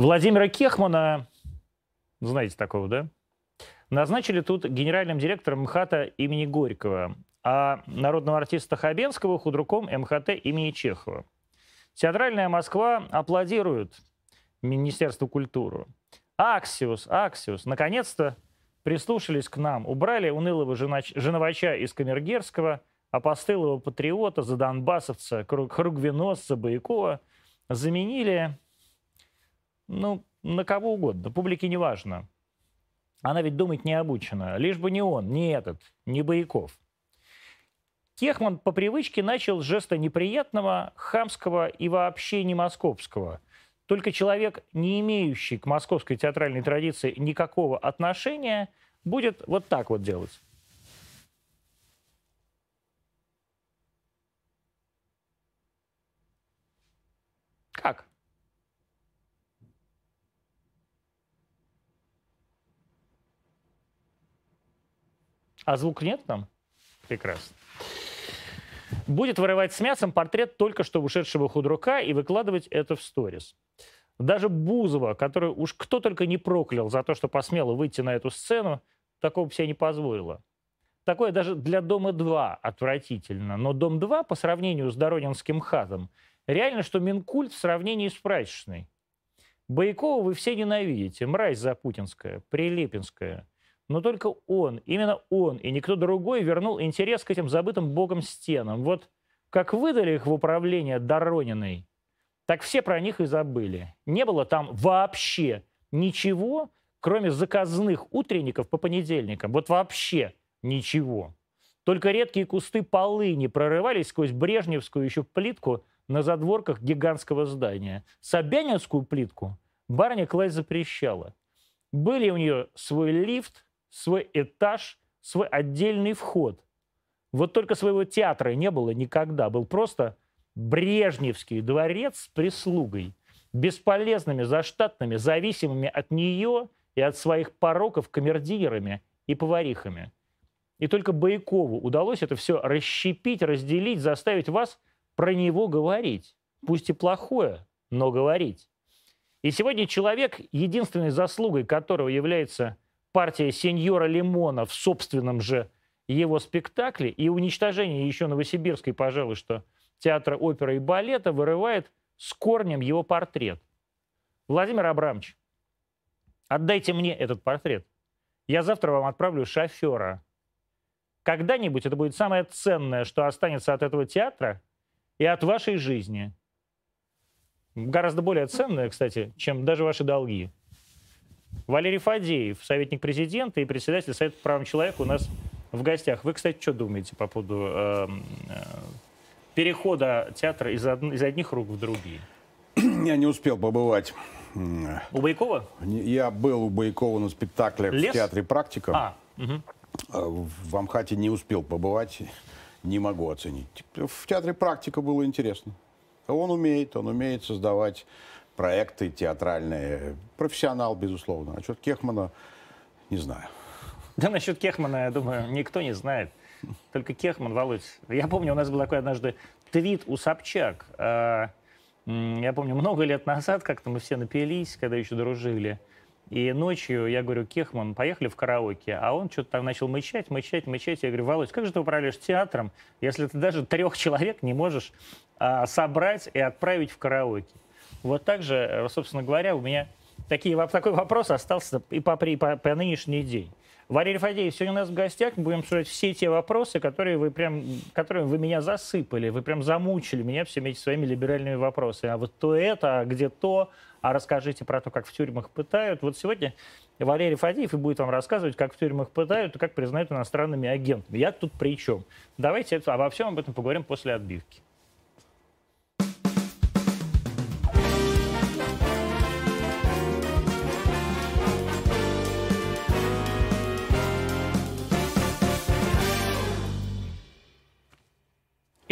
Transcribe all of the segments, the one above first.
Владимира Кехмана, знаете такого, да? Назначили тут генеральным директором МХАТа имени Горького, а народного артиста Хабенского худруком МХТ имени Чехова. Театральная Москва аплодирует Министерству культуры. Аксиус, Аксиус, наконец-то прислушались к нам, убрали унылого женовача из Камергерского, опостылого патриота, задонбассовца, кругвеносца Боякова, заменили, ну, на кого угодно, публике не важно. Она ведь думать не обучена, лишь бы не он, не этот, не Бояков. Кехман по привычке начал с жеста неприятного, хамского и вообще не московского – только человек, не имеющий к московской театральной традиции никакого отношения, будет вот так вот делать. Как? А звук нет там? Прекрасно будет вырывать с мясом портрет только что ушедшего худрука и выкладывать это в сторис. Даже Бузова, который уж кто только не проклял за то, что посмела выйти на эту сцену, такого себе не позволила. Такое даже для «Дома-2» отвратительно. Но «Дом-2» по сравнению с Доронинским хатом реально, что Минкульт в сравнении с прачечной. Боякова вы все ненавидите. Мразь запутинская, Прилепинская – но только он, именно он и никто другой вернул интерес к этим забытым богом стенам. Вот как выдали их в управление Дорониной, так все про них и забыли. Не было там вообще ничего, кроме заказных утренников по понедельникам. Вот вообще ничего. Только редкие кусты полыни прорывались сквозь брежневскую еще плитку на задворках гигантского здания. Собянинскую плитку барыня класть запрещала. Были у нее свой лифт, свой этаж, свой отдельный вход. Вот только своего театра не было никогда. Был просто Брежневский дворец с прислугой, бесполезными, заштатными, зависимыми от нее и от своих пороков камердинерами и поварихами. И только Баякову удалось это все расщепить, разделить, заставить вас про него говорить. Пусть и плохое, но говорить. И сегодня человек, единственной заслугой которого является партия сеньора Лимона в собственном же его спектакле и уничтожение еще Новосибирской, пожалуй, что театра оперы и балета вырывает с корнем его портрет. Владимир Абрамович, отдайте мне этот портрет. Я завтра вам отправлю шофера. Когда-нибудь это будет самое ценное, что останется от этого театра и от вашей жизни. Гораздо более ценное, кстати, чем даже ваши долги. Валерий Фадеев, советник президента и председатель Совета по правам человека у нас в гостях. Вы, кстати, что думаете по поводу э, э, перехода театра из, од... из одних рук в другие? Я не успел побывать. У Байкова? Я был у Байкова на спектакле Лес? в театре «Практика». А, угу. В Амхате не успел побывать, не могу оценить. В театре «Практика» было интересно. Он умеет, он умеет создавать проекты театральные. Профессионал, безусловно. Что Кехмана, не знаю. Да насчет Кехмана, я думаю, никто не знает. Только Кехман, Володь. Я помню, у нас был такой однажды твит у Собчак. А, я помню, много лет назад как-то мы все напились, когда еще дружили. И ночью я говорю, Кехман, поехали в караоке. А он что-то там начал мычать, мычать, мычать. Я говорю, Володь, как же ты управляешь театром, если ты даже трех человек не можешь а, собрать и отправить в караоке? Вот так же, э, собственно говоря, у меня такие, такой вопрос остался и по, и по, по нынешний день. Валерий Фадеев, сегодня у нас в гостях мы будем обсуждать все те вопросы, которые вы прям, которыми вы меня засыпали, вы прям замучили меня всеми этими своими либеральными вопросами. А вот то это, а где то, а расскажите про то, как в тюрьмах пытают. Вот сегодня Валерий Фадеев и будет вам рассказывать, как в тюрьмах пытают и как признают иностранными агентами. Я тут при чем? Давайте обо всем об этом поговорим после отбивки.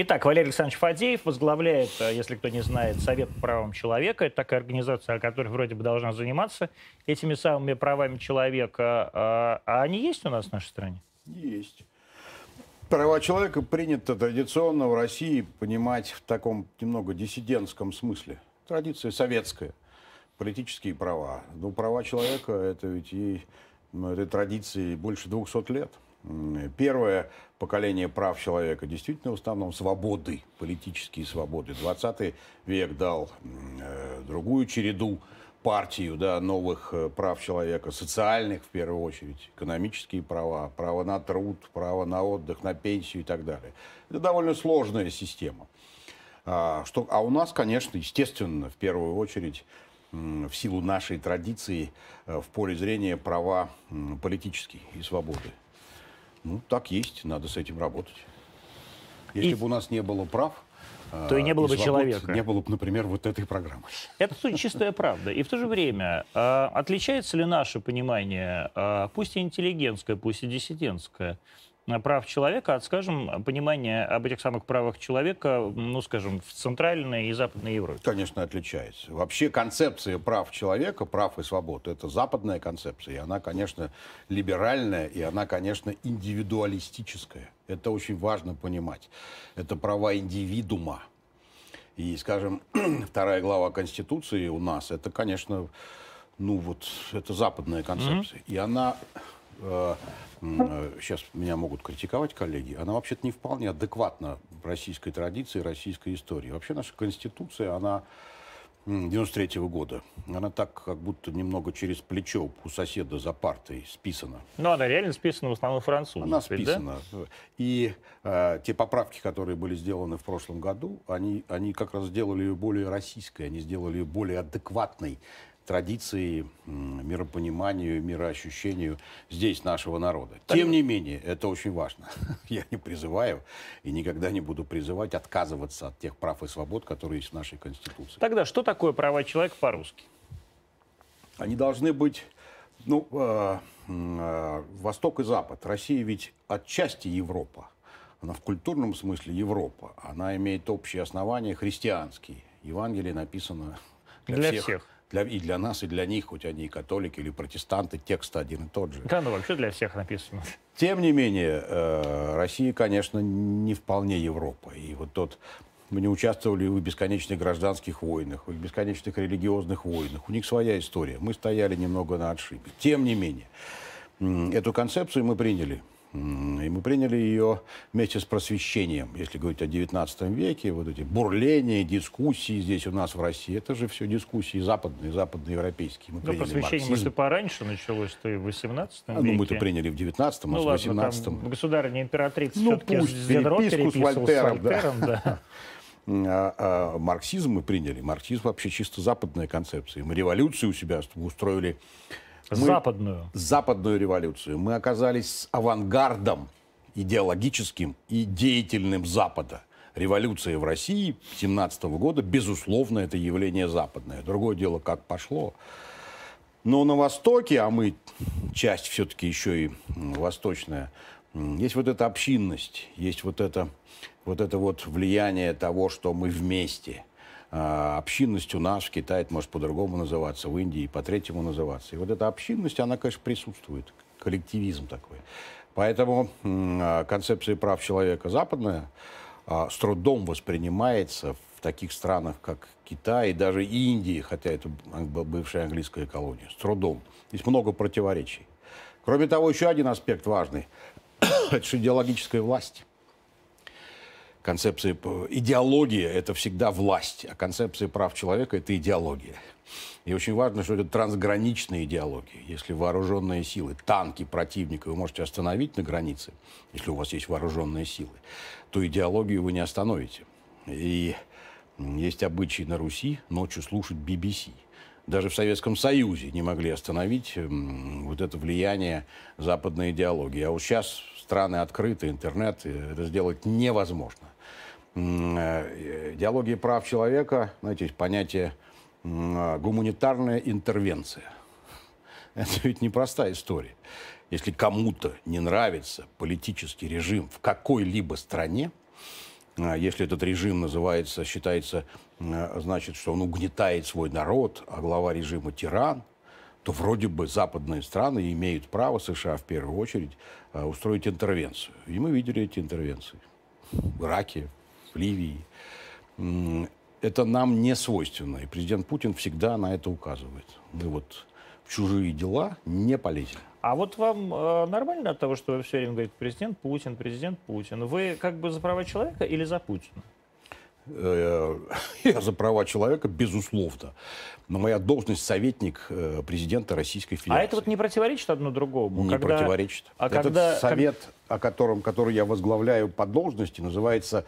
Итак, Валерий Александрович Фадеев возглавляет, э, если кто не знает, Совет по правам человека. Это такая организация, которая вроде бы должна заниматься этими самыми правами человека. А, а они есть у нас в нашей стране? Есть. Права человека принято традиционно в России понимать в таком немного диссидентском смысле. Традиция советская. Политические права. Ну, права человека, это ведь и ну, этой традиции больше 200 лет. Первое поколение прав человека действительно в основном свободы, политические свободы. 20 век дал э, другую череду партию да, новых э, прав человека, социальных в первую очередь, экономические права, право на труд, право на отдых, на пенсию и так далее. Это довольно сложная система. А, что, а у нас, конечно, естественно, в первую очередь, в силу нашей традиции, э, в поле зрения права политические и свободы. Ну, так есть, надо с этим работать. Если и... бы у нас не было прав, то и не было и бы человека. Не было бы, например, вот этой программы. Это чистая правда. И в то же время, а, отличается ли наше понимание, а, пусть и интеллигентское, пусть и диссидентское, прав человека от, скажем, понимания об этих самых правах человека, ну, скажем, в Центральной и Западной Европе? Конечно, отличается. Вообще концепция прав человека, прав и свобод, это западная концепция. И она, конечно, либеральная, и она, конечно, индивидуалистическая. Это очень важно понимать. Это права индивидуума. И, скажем, вторая глава Конституции у нас, это, конечно, ну вот, это западная концепция. Mm-hmm. И она сейчас э, меня могут критиковать коллеги, она вообще-то не вполне адекватна российской традиции, российской истории. Вообще наша Конституция, она 93 -го года. Она так как будто немного через плечо у соседа за партой списана. Ну, она реально списана в основном французом. Она списана. Да? И э, те поправки, которые были сделаны в прошлом году, они, они как раз сделали ее более российской, они сделали ее более адекватной традиции, миропониманию, мироощущению здесь нашего народа. Тем не менее, это очень важно. Я не призываю и никогда не буду призывать отказываться от тех прав и свобод, которые есть в нашей Конституции. Тогда что такое права человека по-русски? Они должны быть, ну, э, э, Восток и Запад. Россия ведь отчасти Европа. Она в культурном смысле Европа. Она имеет общие основания христианские. Евангелие написано для, для всех. всех для, и для нас, и для них, хоть они и католики или протестанты, текст один и тот же. Да, ну вообще для всех написано. Тем не менее, э, Россия, конечно, не вполне Европа. И вот тот мы не участвовали в бесконечных гражданских войнах, в бесконечных религиозных войнах. У них своя история. Мы стояли немного на отшибе. Тем не менее, эту концепцию мы приняли. И мы приняли ее вместе с просвещением. Если говорить о XIX веке, вот эти бурления, дискуссии здесь у нас в России, это же все дискуссии западные, западноевропейские. Мы Но просвещение, может, и пораньше началось, что и в XVIII а, веке. Ну, мы-то приняли в XIX, а ну, в XVIII. Там государыня императрица ну, все-таки пусть, переписку с Вольтером, с Вольтером да. да. А, а, марксизм мы приняли. Марксизм вообще чисто западная концепция. Мы революцию у себя устроили мы, западную. Западную революцию. Мы оказались авангардом идеологическим и деятельным Запада. Революция в России 17 года, безусловно, это явление западное. Другое дело, как пошло. Но на Востоке, а мы часть все-таки еще и восточная, есть вот эта общинность, есть вот это, вот это вот влияние того, что мы вместе – общинность у нас в Китае может по-другому называться, в Индии по-третьему называться. И вот эта общинность, она, конечно, присутствует, коллективизм такой. Поэтому а, концепция прав человека западная а, с трудом воспринимается в таких странах, как Китай и даже Индия, хотя это бывшая английская колония, с трудом. Здесь много противоречий. Кроме того, еще один аспект важный – это идеологическая власть концепции идеология – это всегда власть, а концепция прав человека – это идеология. И очень важно, что это трансграничная идеология. Если вооруженные силы, танки противника вы можете остановить на границе, если у вас есть вооруженные силы, то идеологию вы не остановите. И есть обычай на Руси ночью слушать BBC. Даже в Советском Союзе не могли остановить вот это влияние западной идеологии. А вот сейчас страны открыты, интернет, это сделать невозможно. Э, идеологии прав человека, знаете, понятие гуманитарная интервенция. Это ведь непростая история. Если кому-то не нравится политический режим в какой-либо стране, а если этот режим называется, считается, значит, что он угнетает свой народ, а глава режима тиран, то вроде бы западные страны имеют право, США в первую очередь, устроить интервенцию. И мы видели эти интервенции в Ираке, в Ливии. это нам не свойственно. И президент Путин всегда на это указывает. Мы вот в чужие дела не полезем. А вот вам э, нормально от того, что вы все время говорите президент Путин, президент Путин? Вы как бы за права человека или за Путина? Э, я за права человека, безусловно. Но моя должность советник э, президента Российской Федерации. А это вот не противоречит одно другому? Не когда... противоречит. А Этот когда... совет, о котором, который я возглавляю по должности, называется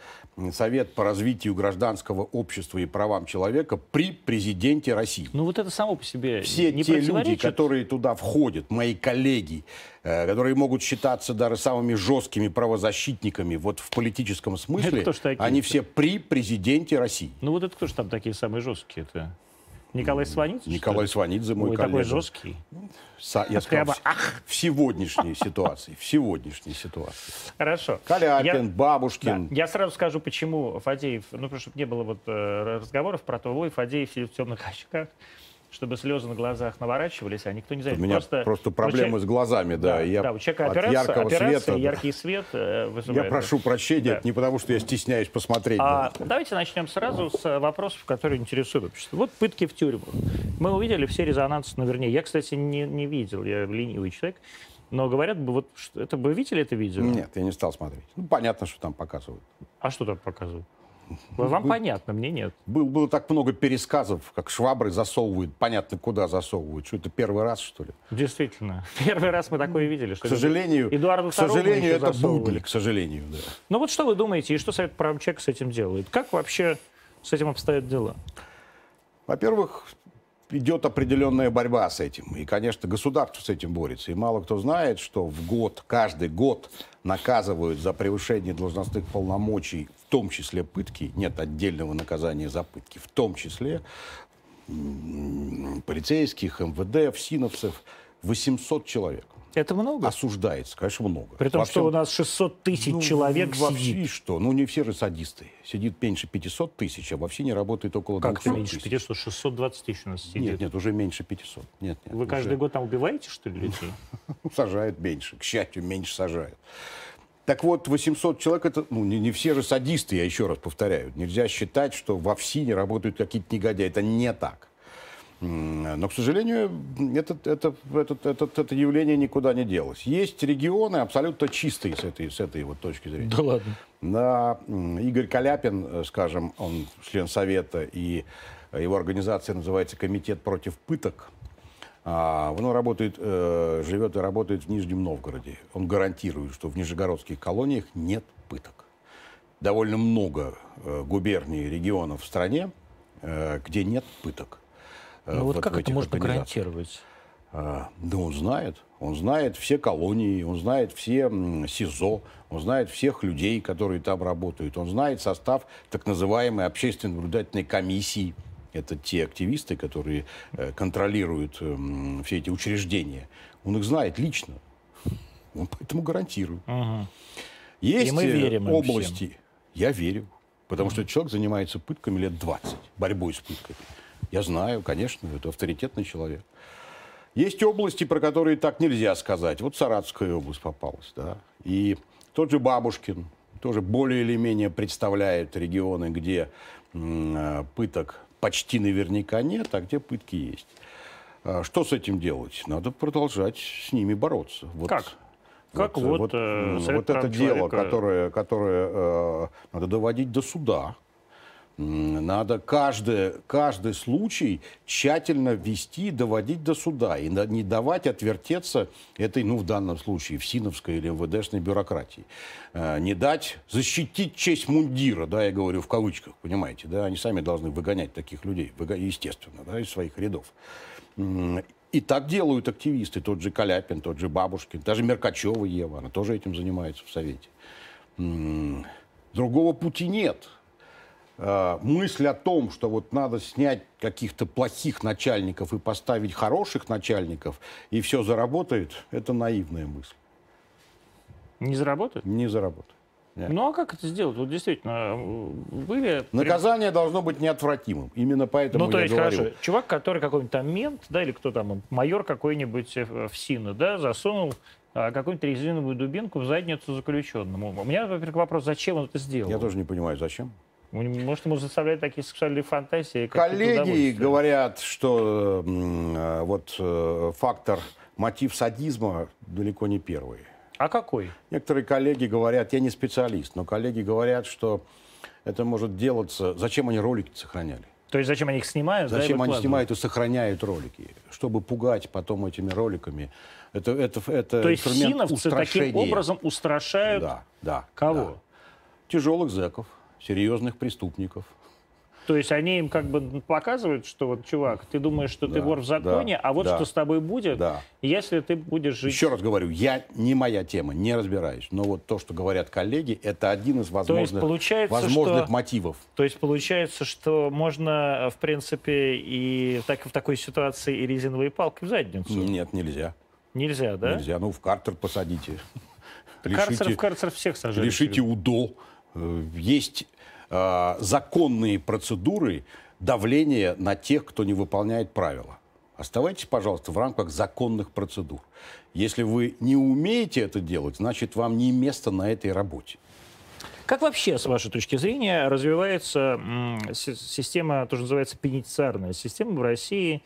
Совет по развитию гражданского общества и правам человека при президенте России. Ну вот это само по себе Все не те люди, которые туда входят, мои коллеги, э, которые могут считаться даже самыми жесткими правозащитниками вот в политическом смысле, они все при президенте России. Ну вот это кто же там такие самые жесткие-то? Николай Сванидзе? Николай Сванидзе, мой Ой, коллега. такой жесткий. Са, я сказал, Прямо, ах. в сегодняшней ситуации. В сегодняшней ситуации. Хорошо. Каляпин, я, Бабушкин. Да, я сразу скажу, почему Фадеев, ну, потому что не было вот э, разговоров про то, ой, Фадеев сидит в темных очках чтобы слезы на глазах наворачивались, а никто не знает. У меня просто, просто проблемы человека... с глазами, да. да, я да у человека от операция, яркого операция, света, яркий свет э, вызывает. Я прошу прощения, да. это не потому, что я стесняюсь посмотреть. А, да. Давайте начнем сразу с вопросов, которые интересуют общество. Вот пытки в тюрьмах. Мы увидели все резонансы, ну, вернее, я, кстати, не, не видел, я ленивый человек, но говорят, вот это вы видели это видео? Нет, я не стал смотреть. Ну, понятно, что там показывают. А что там показывают? Вам был, понятно, мне нет. Был, было так много пересказов, как швабры засовывают, понятно, куда засовывают. Что это первый раз, что ли? Действительно. Первый раз мы такое видели. Что к сожалению, Эдуарду к сожалению это будни, к сожалению. Да. Ну вот что вы думаете, и что Совет правочек с этим делает? Как вообще с этим обстоят дела? Во-первых, идет определенная борьба с этим. И, конечно, государство с этим борется. И мало кто знает, что в год, каждый год наказывают за превышение должностных полномочий, том числе пытки. Нет отдельного наказания за пытки. В том числе полицейских, МВД, ФСИНовцев. 800 человек. Это много? Осуждается, конечно, много. При том, что у нас 600 тысяч ну, человек во сидит. что? Ну, не все же садисты. Сидит меньше 500 тысяч, а во не работает около как 200 меньше 500? 620 тысяч у нас сидит. Нет, нет, уже меньше 500. Нет, нет, Вы уже... каждый год там убиваете, что ли, людей? Сажают меньше. К счастью, меньше сажают. Так вот, 800 человек, это, ну, не, не все же садисты, я еще раз повторяю. Нельзя считать, что во ФСИНе работают какие-то негодяи. Это не так. Но, к сожалению, это, это, это, это, это явление никуда не делось. Есть регионы абсолютно чистые с этой, с этой вот точки зрения. Да ладно. Да, Игорь Каляпин, э, скажем, он член Совета, и его организация называется «Комитет против пыток». А, он работает, э, живет и работает в Нижнем Новгороде. Он гарантирует, что в нижегородских колониях нет пыток. Довольно много э, губерний, регионов в стране, где нет пыток. Э, ну вот, вот как это можно гарантировать? А, да он знает. Он знает все колонии, он знает все СИЗО, он знает всех людей, которые там работают. Он знает состав так называемой общественной наблюдательной комиссии. Это те активисты, которые э, контролируют э, все эти учреждения. Он их знает лично. Он поэтому гарантирует. Угу. Есть И мы верим области, всем. я верю, потому угу. что человек занимается пытками лет 20, борьбой с пытками. Я знаю, конечно, это авторитетный человек. Есть области, про которые так нельзя сказать. Вот Саратовская область попалась, да. И тот же Бабушкин тоже более или менее представляет регионы, где м, пыток почти наверняка нет, а где пытки есть. А что с этим делать? Надо продолжать с ними бороться. Вот, как? Как вот, вот, э, вот это дело, которое, которое э, надо доводить до суда. Надо каждый, каждый случай тщательно вести, доводить до суда. И не давать отвертеться этой, ну, в данном случае, в СИНовской или МВДшной бюрократии. Э, не дать защитить честь мундира, да, я говорю в кавычках, понимаете, да, они сами должны выгонять таких людей, естественно, да, из своих рядов. И так делают активисты, тот же Каляпин, тот же Бабушкин, даже Меркачева Ева, она тоже этим занимается в Совете. Другого пути нет. Э, мысль о том, что вот надо снять каких-то плохих начальников и поставить хороших начальников, и все заработает, это наивная мысль. Не заработает? Не заработает. Нет. Ну а как это сделать? Вот действительно, были... Наказание должно быть неотвратимым. Именно поэтому Ну то есть, говорю. хорошо, чувак, который какой-нибудь там мент, да, или кто там, майор какой-нибудь в СИНа, да, засунул а, какую-нибудь резиновую дубинку в задницу заключенному. У меня, во-первых, вопрос, зачем он это сделал? Я тоже не понимаю, зачем. Может, ему заставляют такие сексуальные фантазии? Коллеги говорят, что э, вот э, фактор, мотив садизма далеко не первый. А какой? Некоторые коллеги говорят, я не специалист, но коллеги говорят, что это может делаться... Зачем они ролики сохраняли? То есть зачем они их снимают? Зачем да, они снимают и сохраняют ролики? Чтобы пугать потом этими роликами. Это, это, это То есть синовцы таким образом устрашают да, да, кого? Да. Тяжелых зэков, серьезных преступников. То есть они им как бы показывают, что вот, чувак, ты думаешь, что да, ты вор в законе, да, а вот да, что с тобой будет, да. если ты будешь жить... Еще раз говорю, я не моя тема, не разбираюсь. Но вот то, что говорят коллеги, это один из возможных, возможных что, мотивов. То есть получается, что можно, в принципе, и так, в такой ситуации и резиновой палкой в задницу? Нет, нельзя. Нельзя, да? Нельзя. Ну, в картер посадите. В карцер всех сажают. Лишите УДО. Э, есть э, законные процедуры давления на тех, кто не выполняет правила. Оставайтесь, пожалуйста, в рамках законных процедур. Если вы не умеете это делать, значит, вам не место на этой работе. Как вообще, с вашей точки зрения, развивается система, то, что называется пенитенциарная система в России?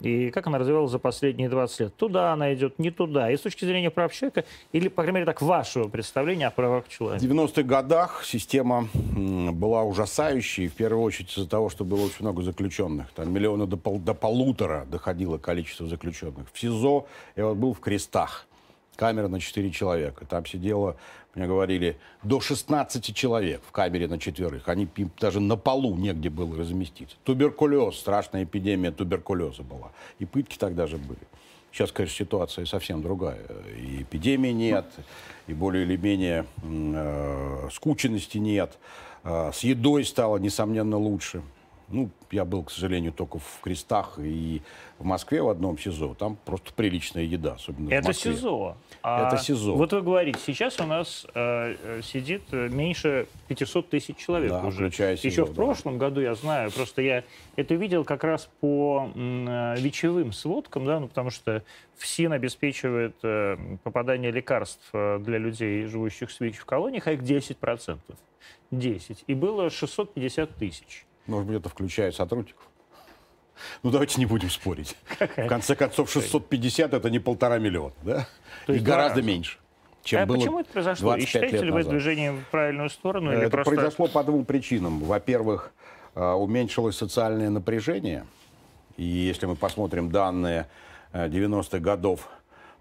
И как она развивалась за последние 20 лет? Туда она идет, не туда. И с точки зрения прав человека, или, по крайней мере, так, вашего представления о правах человека? В 90-х годах система была ужасающей, в первую очередь из-за того, что было очень много заключенных. Там миллиона до, пол, до полутора доходило количество заключенных. В СИЗО я вот был в крестах. Камера на 4 человека. Там сидело мне говорили, до 16 человек в камере на четверых. Они даже на полу негде было разместиться. Туберкулез, страшная эпидемия туберкулеза была. И пытки тогда же были. Сейчас, конечно, ситуация совсем другая. И эпидемии нет, и более или менее э, скученности нет. Э, с едой стало, несомненно, лучше. Ну, я был, к сожалению, только в Крестах и в Москве в одном СИЗО. Там просто приличная еда, особенно Это в Москве. СИЗО. А Это СИЗО. Вот вы говорите, сейчас у нас э, э сидит э, меньше 500 тысяч человек да, уже. Включая СИЗО, Еще в прошлом году, я знаю, просто я это видел как раз по э, вечевым сводкам, да, ну, потому что ФСИН обеспечивает э, попадание лекарств э, для людей, живущих в ВИЧ в колониях, а их 10%. 10. И было 650 тысяч. Может быть, это включает сотрудников? Ну, давайте не будем спорить. В конце концов, 650 это не полтора миллиона, да? То есть И гораздо раза. меньше. Чем а было почему это произошло? И считаете ли вы движение в правильную сторону? Или это просто... произошло по двум причинам. Во-первых, э, уменьшилось социальное напряжение. И если мы посмотрим данные 90-х э, годов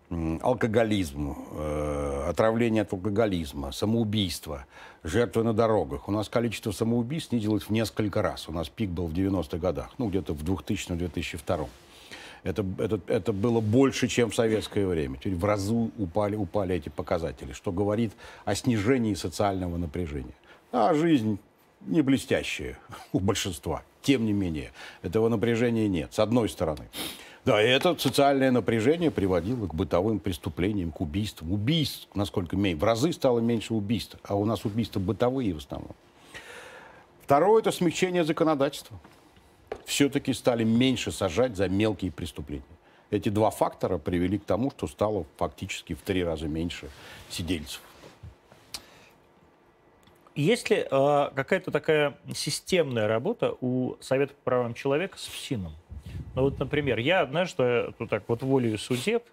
алкоголизм, э, отравление от алкоголизма, самоубийство, жертвы на дорогах. У нас количество самоубийств снизилось в несколько раз. У нас пик был в 90-х годах, ну, где-то в 2000-2002. Это, это, это было больше, чем в советское время. Теперь в разу упали, упали эти показатели, что говорит о снижении социального напряжения. А жизнь не блестящая у большинства. Тем не менее, этого напряжения нет, с одной стороны. Да, и это социальное напряжение приводило к бытовым преступлениям, к убийствам. Убийств, насколько меньше, в разы стало меньше убийств, а у нас убийства бытовые в основном. Второе – это смягчение законодательства. Все-таки стали меньше сажать за мелкие преступления. Эти два фактора привели к тому, что стало фактически в три раза меньше сидельцев. Есть ли э, какая-то такая системная работа у Совета по правам человека с ФСИНом? Ну вот, например, я однажды, вот так вот волею судеб,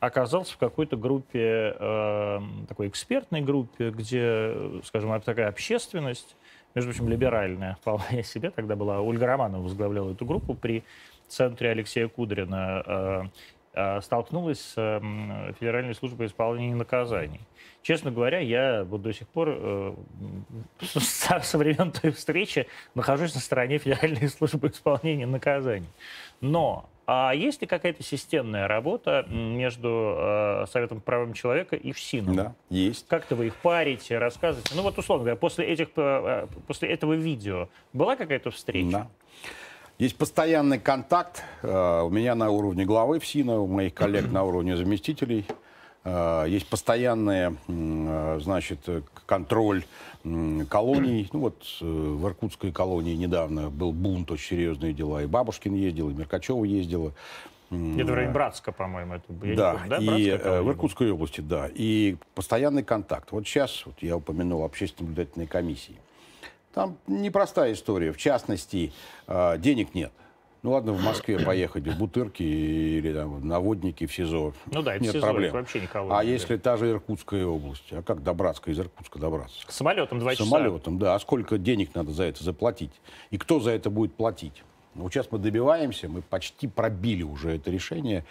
оказался в какой-то группе, э, такой экспертной группе, где, скажем, такая общественность, между прочим, либеральная вполне себе, тогда была Ольга Романова возглавляла эту группу при центре Алексея Кудрина, э, столкнулась с э, Федеральной службой исполнения наказаний. Честно говоря, я вот до сих пор э, со, со времен той встречи нахожусь на стороне Федеральной службы исполнения наказаний. Но а есть ли какая-то системная работа между э, Советом правам человека и ФСИНом? Да, есть. Как-то вы их парите, рассказываете? Ну вот, условно говоря, после, этих, э, после этого видео была какая-то встреча? Да. Есть постоянный контакт э, у меня на уровне главы ФСИНа, у моих коллег на уровне заместителей. Э, есть постоянный, э, значит, контроль колоний. Ну вот в Иркутской колонии недавно был бунт, очень серьезные дела. И Бабушкин ездил, и Меркачева ездила. Вроде Братска, по-моему, это я да, помню, да? и в Иркутской области, да. И постоянный контакт. Вот сейчас, вот я упомянул общественные наблюдательные комиссии. Там непростая история. В частности, э, денег нет. Ну ладно, в Москве поехать в Бутырки или там, Наводники в СИЗО. Ну да, это нет СИЗО, проблем. вообще никого. А если та же Иркутская область? А как добраться, из Иркутска добраться? Самолетом два часа. Самолетом, да. А сколько денег надо за это заплатить? И кто за это будет платить? Ну, вот сейчас мы добиваемся, мы почти пробили уже это решение.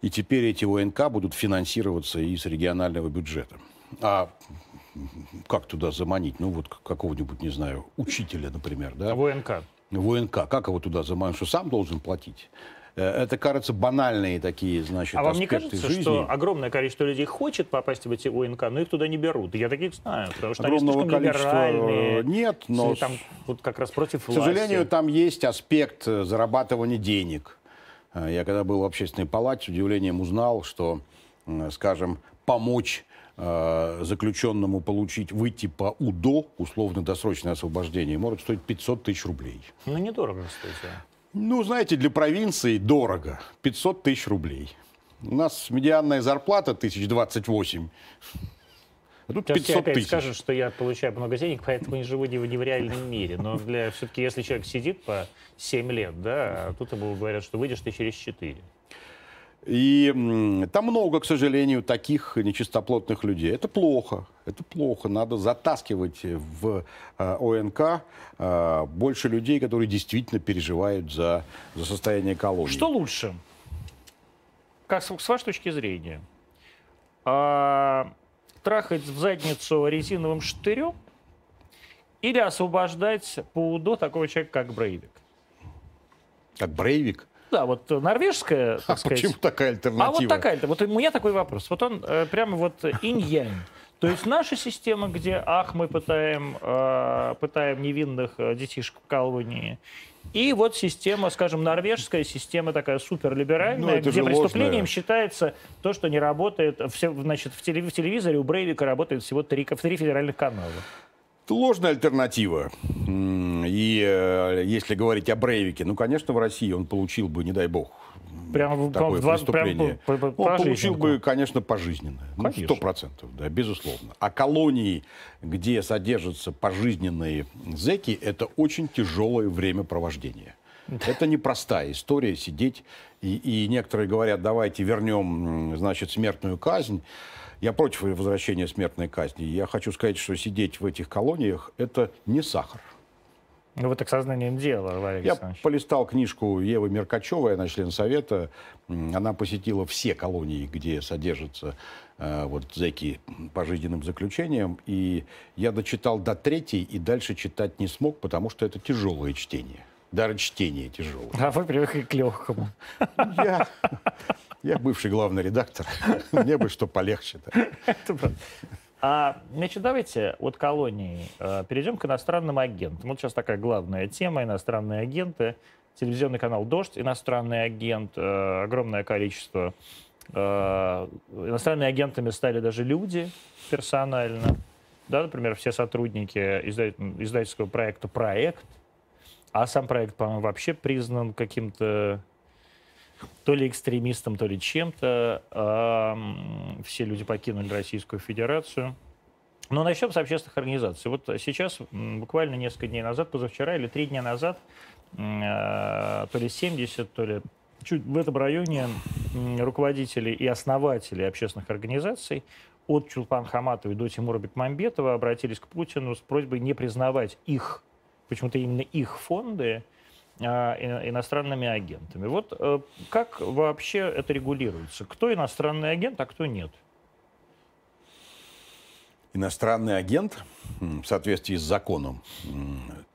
И теперь эти ОНК будут финансироваться из регионального бюджета. А как туда заманить? Ну, вот какого-нибудь, не знаю, учителя, например, да? ВНК. ВНК. Как его туда заманить? Что сам должен платить? Э, это, кажется, банальные такие, значит, А вам не кажется, жизни. что огромное количество людей хочет попасть в эти ОНК, но их туда не берут? Я таких знаю, потому что Огромного они слишком количества либеральные. нет, но там вот как раз против К власти. сожалению, там есть аспект э, зарабатывания денег. Э, Я когда был в общественной палате, с удивлением узнал, что, скажем, помочь э, заключенному получить, выйти по УДО, условно-досрочное освобождение, может стоить 500 тысяч рублей. Ну, недорого, кстати. Ну, знаете, для провинции дорого. 500 тысяч рублей. У нас медианная зарплата 1028. А тут Сейчас 500 тебе опять тысяч. скажут, что я получаю много денег, поэтому не живу не в, не в реальном мире. Но для все-таки, если человек сидит по 7 лет, да, а тут ему говорят, что выйдешь ты через 4. И там много, к сожалению, таких нечистоплотных людей. Это плохо. Это плохо. Надо затаскивать в э, ОНК э, больше людей, которые действительно переживают за, за состояние колонии. Что лучше? Как с, с вашей точки зрения? А, трахать в задницу резиновым штырем или освобождать по УДО такого человека, как Брейвик? Как Брейвик? Да, вот норвежская, так А сказать. почему такая альтернатива? А вот такая-то. Вот у меня такой вопрос. Вот он э, прямо вот инь-янь. То есть наша система, где, ах, мы пытаем, э, пытаем невинных э, детишек в колонии, и вот система, скажем, норвежская система такая суперлиберальная, Ну, где преступлением ложное. считается то, что не работает, все, значит, в, телев- в телевизоре у Брейвика работает всего три, ко- три федеральных канала. Ложная альтернатива. И э, если говорить о Брейвике, ну, конечно, в России он получил бы, не дай бог, Прямо в- такое два- преступление. прям по- по- он получил бы, конечно, пожизненное. Ну. Сто процентов, да, безусловно. А колонии, где содержатся пожизненные зэки, это очень тяжелое времяпровождение. Это непростая история сидеть. И, и некоторые говорят, давайте вернем, значит, смертную казнь. Я против возвращения смертной казни. Я хочу сказать, что сидеть в этих колониях – это не сахар. Ну, вы так сознанием дела, Валерий Я Александрович. полистал книжку Евы Меркачевой, она член Совета. Она посетила все колонии, где содержатся э, вот зэки пожизненным заключением. И я дочитал до третьей и дальше читать не смог, потому что это тяжелое чтение. Даже чтение тяжелое. А вы привыкли к легкому. Я, я бывший главный редактор. Мне бы что полегче. да. Это правда. А, значит, давайте от колонии э, перейдем к иностранным агентам. Вот сейчас такая главная тема, иностранные агенты. Телевизионный канал «Дождь», иностранный агент, э, огромное количество. Э, иностранными агентами стали даже люди персонально. Да, например, все сотрудники издатель- издательского проекта «Проект». А сам проект, по-моему, вообще признан каким-то то ли экстремистом, то ли чем-то. Ам, Все люди покинули Российскую Федерацию. Но начнем с общественных организаций. Вот сейчас, буквально несколько дней назад, позавчера или три дня назад, э, то ли 70, то ли чуть в этом районе руководители и основатели общественных организаций от Чулпан Хаматовой до Тимура Бекмамбетова обратились к Путину с просьбой не признавать их, почему-то именно их фонды, а, иностранными агентами. Вот э, как вообще это регулируется? Кто иностранный агент, а кто нет? Иностранный агент, в соответствии с законом,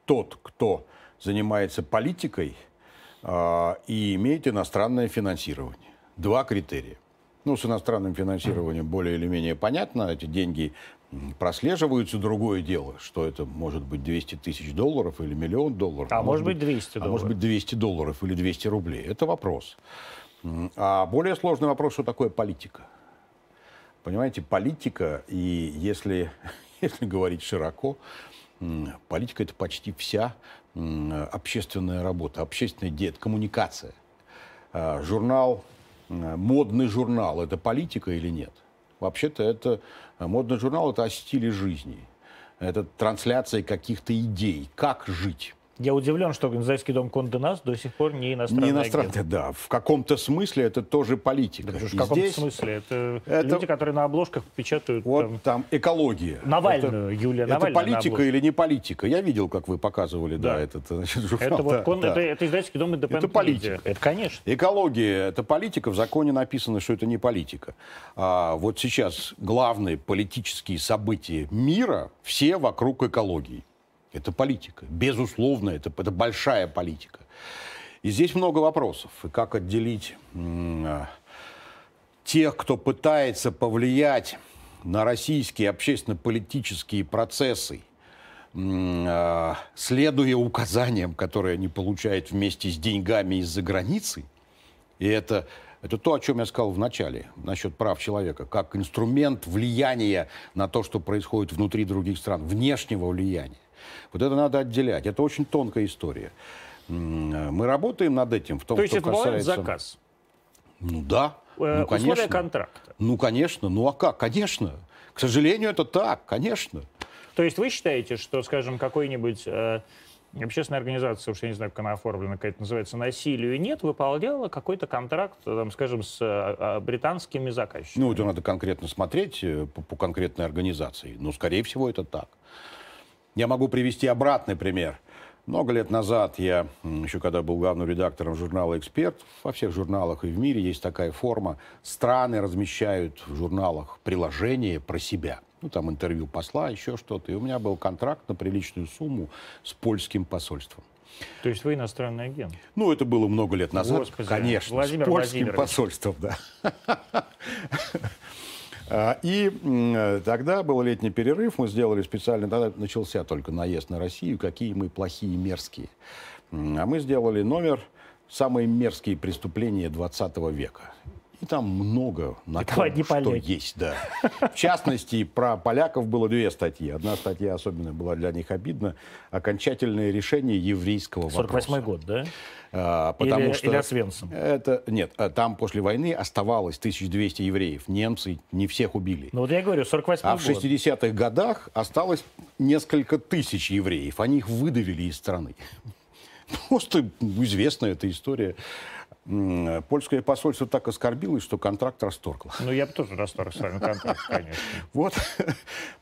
тот, кто занимается политикой а, и имеет иностранное финансирование. Два критерия. Ну, с иностранным финансированием более или менее понятно. Эти деньги прослеживаются. Другое дело, что это может быть 200 тысяч долларов или миллион долларов. А может быть 200 а долларов. может быть 200 долларов или 200 рублей. Это вопрос. А более сложный вопрос, что такое политика. Понимаете, политика, и если, если говорить широко, политика это почти вся общественная работа, общественная деятельность, коммуникация. А, Журнал, модный журнал, это политика или нет? Вообще-то это модный журнал это о стиле жизни. Это трансляция каких-то идей. Как жить? Я удивлен, что Организационный дом Конде Наст до сих пор не иностранный Не иностранный, агент. да. В каком-то смысле это тоже политика. Да, в каком-то здесь... смысле? Это, это люди, которые на обложках печатают... Вот там, там экология. Навальную, это, Юлия Это политика или не политика? Я видел, как вы показывали, да, да этот значит, журнал. Это, вот, да, кон... да. это, это издательский дом Independent Это политика. Это, конечно. Экология — это политика. В законе написано, что это не политика. А вот сейчас главные политические события мира все вокруг экологии. Это политика. Безусловно, это, это большая политика. И здесь много вопросов. И как отделить а, тех, кто пытается повлиять на российские общественно-политические процессы, а, следуя указаниям, которые они получают вместе с деньгами из-за границы. И это, это то, о чем я сказал в начале, насчет прав человека, как инструмент влияния на то, что происходит внутри других стран, внешнего влияния. Вот это надо отделять. Это очень тонкая история. Мы работаем над этим. В том, То есть что это касается... заказ? Ну да. Э, ну, конечно. Условия контракта? Ну, конечно. Ну, а как? Конечно. К сожалению, это так, конечно. То есть вы считаете, что, скажем, какой-нибудь э, общественная организация, уж я не знаю, как она оформлена, какая-то называется «Насилию нет», выполняла какой-то контракт, там, скажем, с э, британскими заказчиками? Ну, это надо конкретно смотреть э, по, по конкретной организации. Но, скорее всего, это так. Я могу привести обратный пример. Много лет назад я, еще когда был главным редактором журнала «Эксперт», во всех журналах и в мире есть такая форма. Страны размещают в журналах приложения про себя. Ну, там интервью посла, еще что-то. И у меня был контракт на приличную сумму с польским посольством. То есть вы иностранный агент? Ну, это было много лет назад, Господи, конечно, Владимир с польским посольством, да. А, и тогда был летний перерыв, мы сделали специально, тогда начался только наезд на Россию, какие мы плохие мерзкие. А мы сделали номер «Самые мерзкие преступления 20 века». И там много на том, что поляки. есть. Да. В частности, про поляков было две статьи. Одна статья особенно была для них обидна. Окончательное решение еврейского 48 вопроса. 48 год, да? А, потому или, что или Освенцим. Это, нет, а там после войны оставалось 1200 евреев. Немцы не всех убили. Ну вот я говорю, 48 А год. в 60-х годах осталось несколько тысяч евреев. Они их выдавили из страны. Просто известная эта история. Польское посольство так оскорбилось, что контракт расторгло. Ну, я бы тоже расторг с вами контракт, конечно. Вот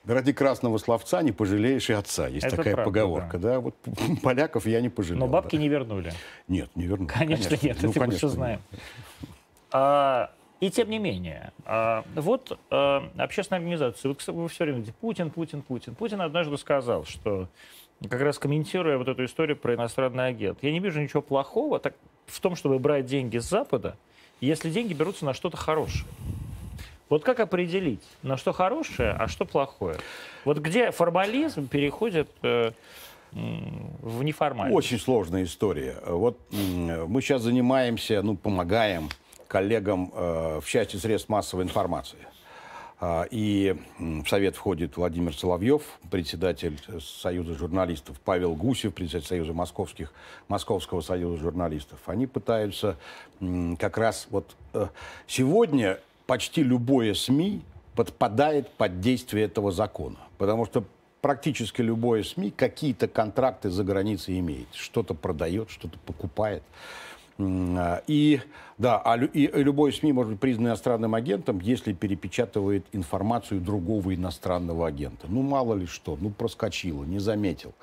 ради красного словца не пожалеешь и отца. Есть Это такая правда, поговорка. Да. да. Вот поляков я не пожалел. Но бабки да. не вернули. Нет, не вернули. Конечно, конечно. нет, ну, это конечно, мы все знаем. А, и тем не менее, а, вот а, общественная организация, вы, вы все время говорите, Путин, Путин, Путин. Путин однажды сказал, что как раз комментируя вот эту историю про иностранный агент, я не вижу ничего плохого, так в том, чтобы брать деньги с Запада, если деньги берутся на что-то хорошее. Вот как определить, на что хорошее, а что плохое? Вот где формализм переходит э, в неформальность? Очень сложная история. Вот мы сейчас занимаемся, ну, помогаем коллегам э, в части средств массовой информации. А, и в Совет входит Владимир Соловьев, председатель Союза журналистов, Павел Гусев, председатель Союза московских, Московского союза журналистов. Они пытаются как раз вот э, сегодня почти любое СМИ подпадает под действие этого закона. Потому что практически любое СМИ какие-то контракты за границей имеет. Что-то продает, что-то покупает. А, и, да, а и любой СМИ может быть признан иностранным агентом, если перепечатывает информацию другого иностранного агента. Ну, мало ли что, ну, проскочило, не заметил.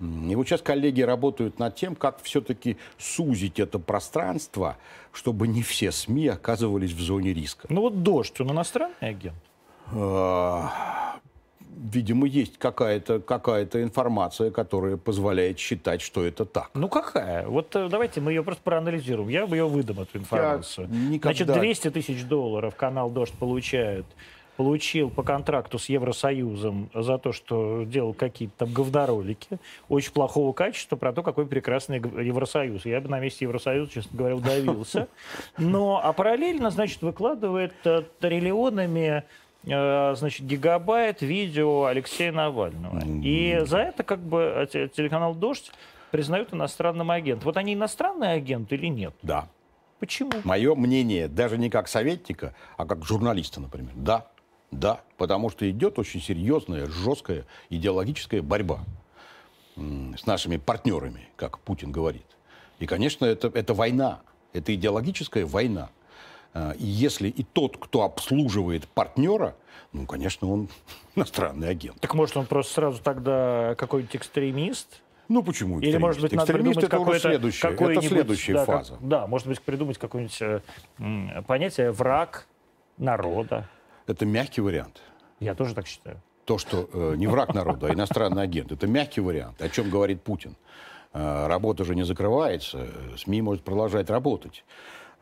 И вот сейчас коллеги работают над тем, как все-таки сузить это пространство, чтобы не все СМИ оказывались в зоне риска. Ну вот «Дождь», он иностранный агент? Видимо, есть какая-то какая информация, которая позволяет считать, что это так. Ну какая? Вот э, давайте мы ее просто проанализируем. Я ее выдам, эту информацию. никогда... Значит, 200 тысяч долларов канал «Дождь» получает получил по контракту с Евросоюзом за то, что делал какие-то там говноролики очень плохого качества про то, какой прекрасный Евросоюз. Я бы на месте Евросоюза, честно говоря, удавился. Но, а параллельно, значит, выкладывает э, триллионами значит, гигабайт видео Алексея Навального. И за это как бы э, телеканал «Дождь» признают иностранным агентом. Вот они иностранный агент или нет? Да. Почему? Мое мнение, даже не как советника, а как журналиста, например. Да. Да, потому что идет очень серьезная, жесткая идеологическая борьба с нашими партнерами, как Путин говорит. И, конечно, это, это война, это идеологическая война. А, и если и тот, кто обслуживает партнера, ну, конечно, он иностранный агент. Так может он просто сразу тогда какой-нибудь экстремист? Ну почему? Экстремист? Или может быть надо придумать это уже следующая, это следующая да, фаза. Как, да, может быть придумать какое-нибудь э, понятие враг народа. Это мягкий вариант. Я тоже так считаю. То, что э, не враг народа, а иностранный агент, это мягкий вариант. О чем говорит Путин? Э, работа же не закрывается, СМИ может продолжать работать.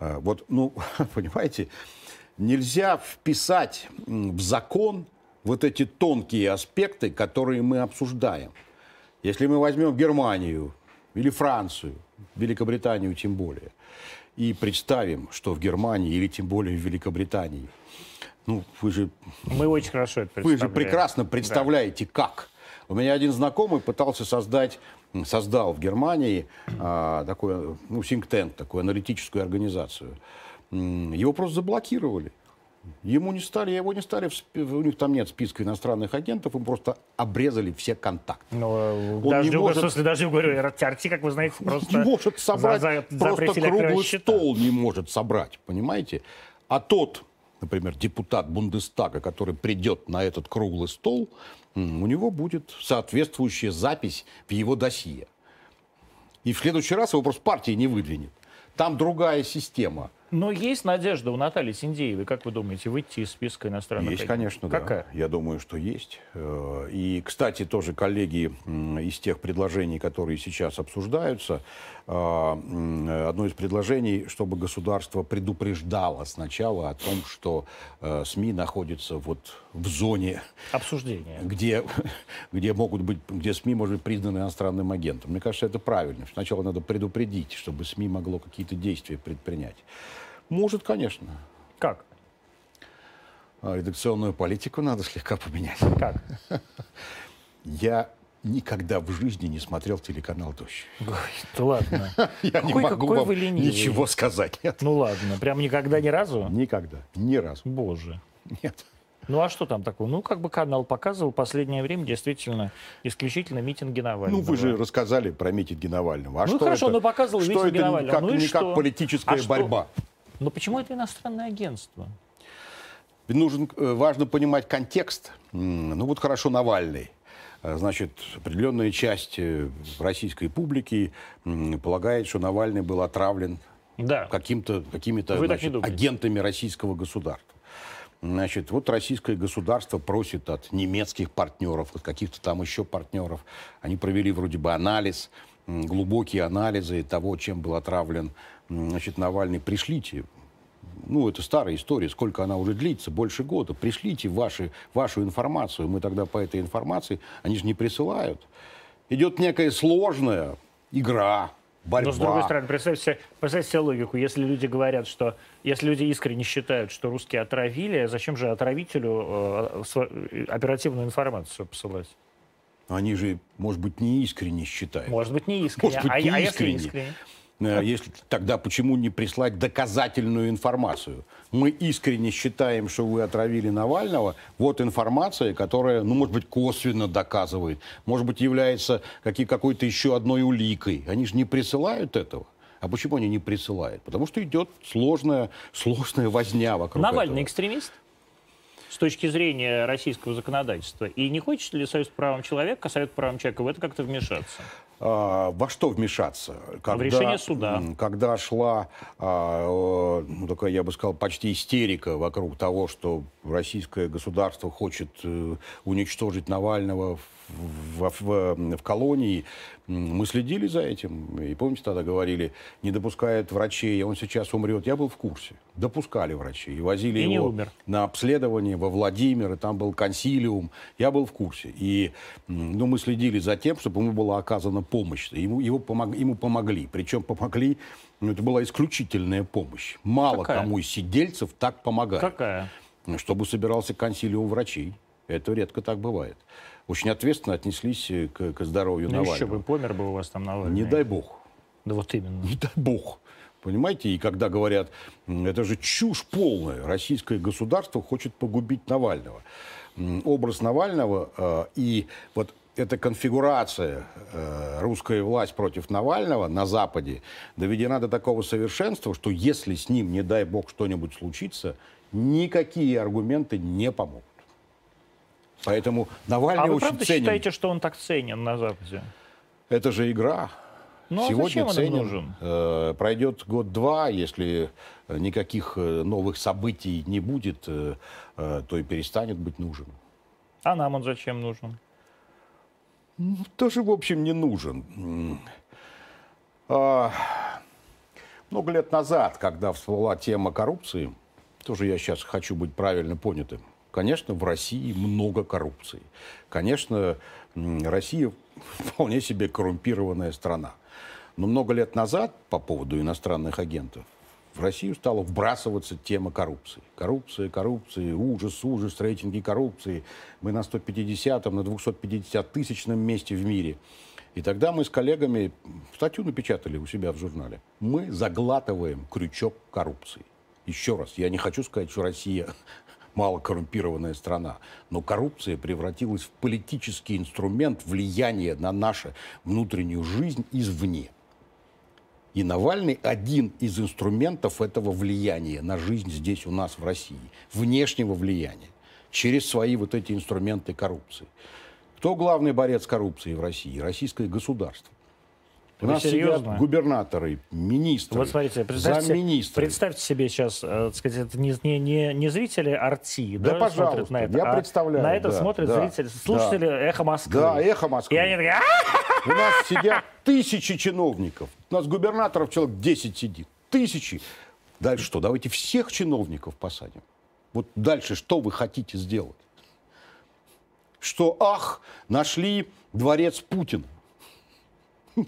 Э, вот, ну, понимаете, нельзя вписать в закон вот эти тонкие аспекты, которые мы обсуждаем. Если мы возьмем Германию или Францию, Великобританию тем более, и представим, что в Германии или тем более в Великобритании ну, вы же... Мы очень хорошо это Вы же прекрасно представляете, да. как. У меня один знакомый пытался создать, создал в Германии а, такой, ну, think такую аналитическую организацию. Его просто заблокировали. Ему не стали, его не стали, у них там нет списка иностранных агентов, им просто обрезали все контакты. Ну, э, Он даже, не может, в смысле, даже говорю, РТРТ, как вы знаете, просто... Не может собрать, за, за, просто круглый стол не может собрать, понимаете? А тот например, депутат Бундестага, который придет на этот круглый стол, у него будет соответствующая запись в его досье. И в следующий раз его просто партия не выдвинет. Там другая система. Но есть надежда у Натальи Синдеевой, как вы думаете, выйти из списка иностранных Есть, конечно, Какая? да. Я думаю, что есть. Э, и, кстати, тоже коллеги из тех предложений, которые сейчас обсуждаются, одно из предложений, чтобы государство предупреждало сначала о том, что э, СМИ находятся вот в зоне обсуждения, где, где могут быть, где СМИ может быть признаны иностранным агентом. Мне кажется, это правильно. Сначала надо предупредить, чтобы СМИ могло какие-то действия предпринять. Может, конечно. Как? А редакционную политику надо слегка поменять. Как? Я никогда в жизни не смотрел телеканал «Дождь». Ой, да ладно. Я какой, не могу какой вам вы ничего сказать. Нет. Ну ладно, прям никогда ни разу? Никогда, ни разу. Боже. Нет. Ну а что там такого? Ну, как бы канал показывал в последнее время действительно исключительно митинги Навального. Ну, вы же рассказали про митинги Навального. А ну, что хорошо, это, но показывал что митинги это Навального. Как, ну, не как политическая а борьба. Что? Но почему это иностранное агентство? Нужен, э, важно понимать контекст. Ну вот хорошо Навальный. Э, значит, определенная часть э, российской публики полагает, что Навальный был отравлен да. каким-то, какими-то значит, агентами российского государства. Значит, вот российское государство просит от немецких партнеров, от каких-то там еще партнеров. Они провели вроде бы анализ, глубокие анализы того, чем был отравлен значит, Навальный, пришлите, ну, это старая история, сколько она уже длится, больше года, пришлите ваши, вашу информацию, мы тогда по этой информации, они же не присылают. Идет некая сложная игра, борьба. Но, с другой стороны, представьте, представьте себе логику. Если люди говорят, что... Если люди искренне считают, что русские отравили, зачем же отравителю э, оперативную информацию посылать? Они же, может быть, не искренне считают. Может быть, не искренне. Может быть, не а, искренне. А если искренне? Э, если, тогда почему не прислать доказательную информацию? Мы искренне считаем, что вы отравили Навального. Вот информация, которая, ну, может быть, косвенно доказывает, может быть, является какой-то еще одной уликой. Они же не присылают этого. А почему они не присылают? Потому что идет сложная, сложная возня вокруг Навальный этого. экстремист? С точки зрения российского законодательства. И не хочет ли Союз правам человека, Совет правам человека в это как-то вмешаться? А, во что вмешаться? Когда, в решение суда. Когда шла, а, ну, такая, я бы сказал, почти истерика вокруг того, что российское государство хочет э, уничтожить Навального в, в, в колонии. Мы следили за этим. И помните, тогда говорили, не допускает врачей, он сейчас умрет. Я был в курсе. Допускали врачей. И возили и его на обследование во Владимир, и там был консилиум. Я был в курсе. И ну, мы следили за тем, чтобы ему была оказана помощь. Ему, его помог, ему помогли. Причем помогли, ну, это была исключительная помощь. Мало Какая? кому из сидельцев так помогает. Какая? Чтобы собирался консилиум врачей. Это редко так бывает очень ответственно отнеслись э, к, к здоровью ну, Навального. еще бы помер бы у вас там Навальный. Не дай бог. Да вот именно. Не дай бог. Понимаете? И когда говорят, это же чушь полная, российское государство хочет погубить Навального. Образ Навального э, и вот эта конфигурация э, русская власть против Навального на Западе доведена до такого совершенства, что если с ним, не дай бог, что-нибудь случится, никакие аргументы не помогут. Поэтому Навальный а вы очень правда ценен. считаете, что он так ценен на Западе? Это же игра. Ну, а Сегодня ценен. нужен? Э, пройдет год-два, если никаких э, новых событий не будет, э, э, то и перестанет быть нужен. А нам он зачем нужен? Ну, тоже, в общем, не нужен. А, много лет назад, когда всплыла тема коррупции, тоже я сейчас хочу быть правильно понятым, конечно, в России много коррупции. Конечно, Россия вполне себе коррумпированная страна. Но много лет назад, по поводу иностранных агентов, в Россию стала вбрасываться тема коррупции. Коррупция, коррупция, ужас, ужас, рейтинги коррупции. Мы на 150-м, на 250 тысячном месте в мире. И тогда мы с коллегами статью напечатали у себя в журнале. Мы заглатываем крючок коррупции. Еще раз, я не хочу сказать, что Россия малокоррумпированная страна, но коррупция превратилась в политический инструмент влияния на нашу внутреннюю жизнь извне. И Навальный один из инструментов этого влияния на жизнь здесь у нас в России, внешнего влияния, через свои вот эти инструменты коррупции. Кто главный борец с коррупцией в России? Российское государство. У нас серьезно? сидят губернаторы, министры, вот смотрите, представьте, замминистры. Представьте себе сейчас, э, так сказать, это не, не, не, не зрители Арти, да, да пожалуйста, на это, я а представляю. На это да, смотрят да, зрители, слушатели да. «Эхо Москвы». Да, «Эхо Москвы». И они такие... У нас сидят тысячи чиновников. У нас губернаторов человек 10 сидит. Тысячи. Дальше что? Давайте всех чиновников посадим. Вот дальше что вы хотите сделать? Что, ах, нашли дворец Путина.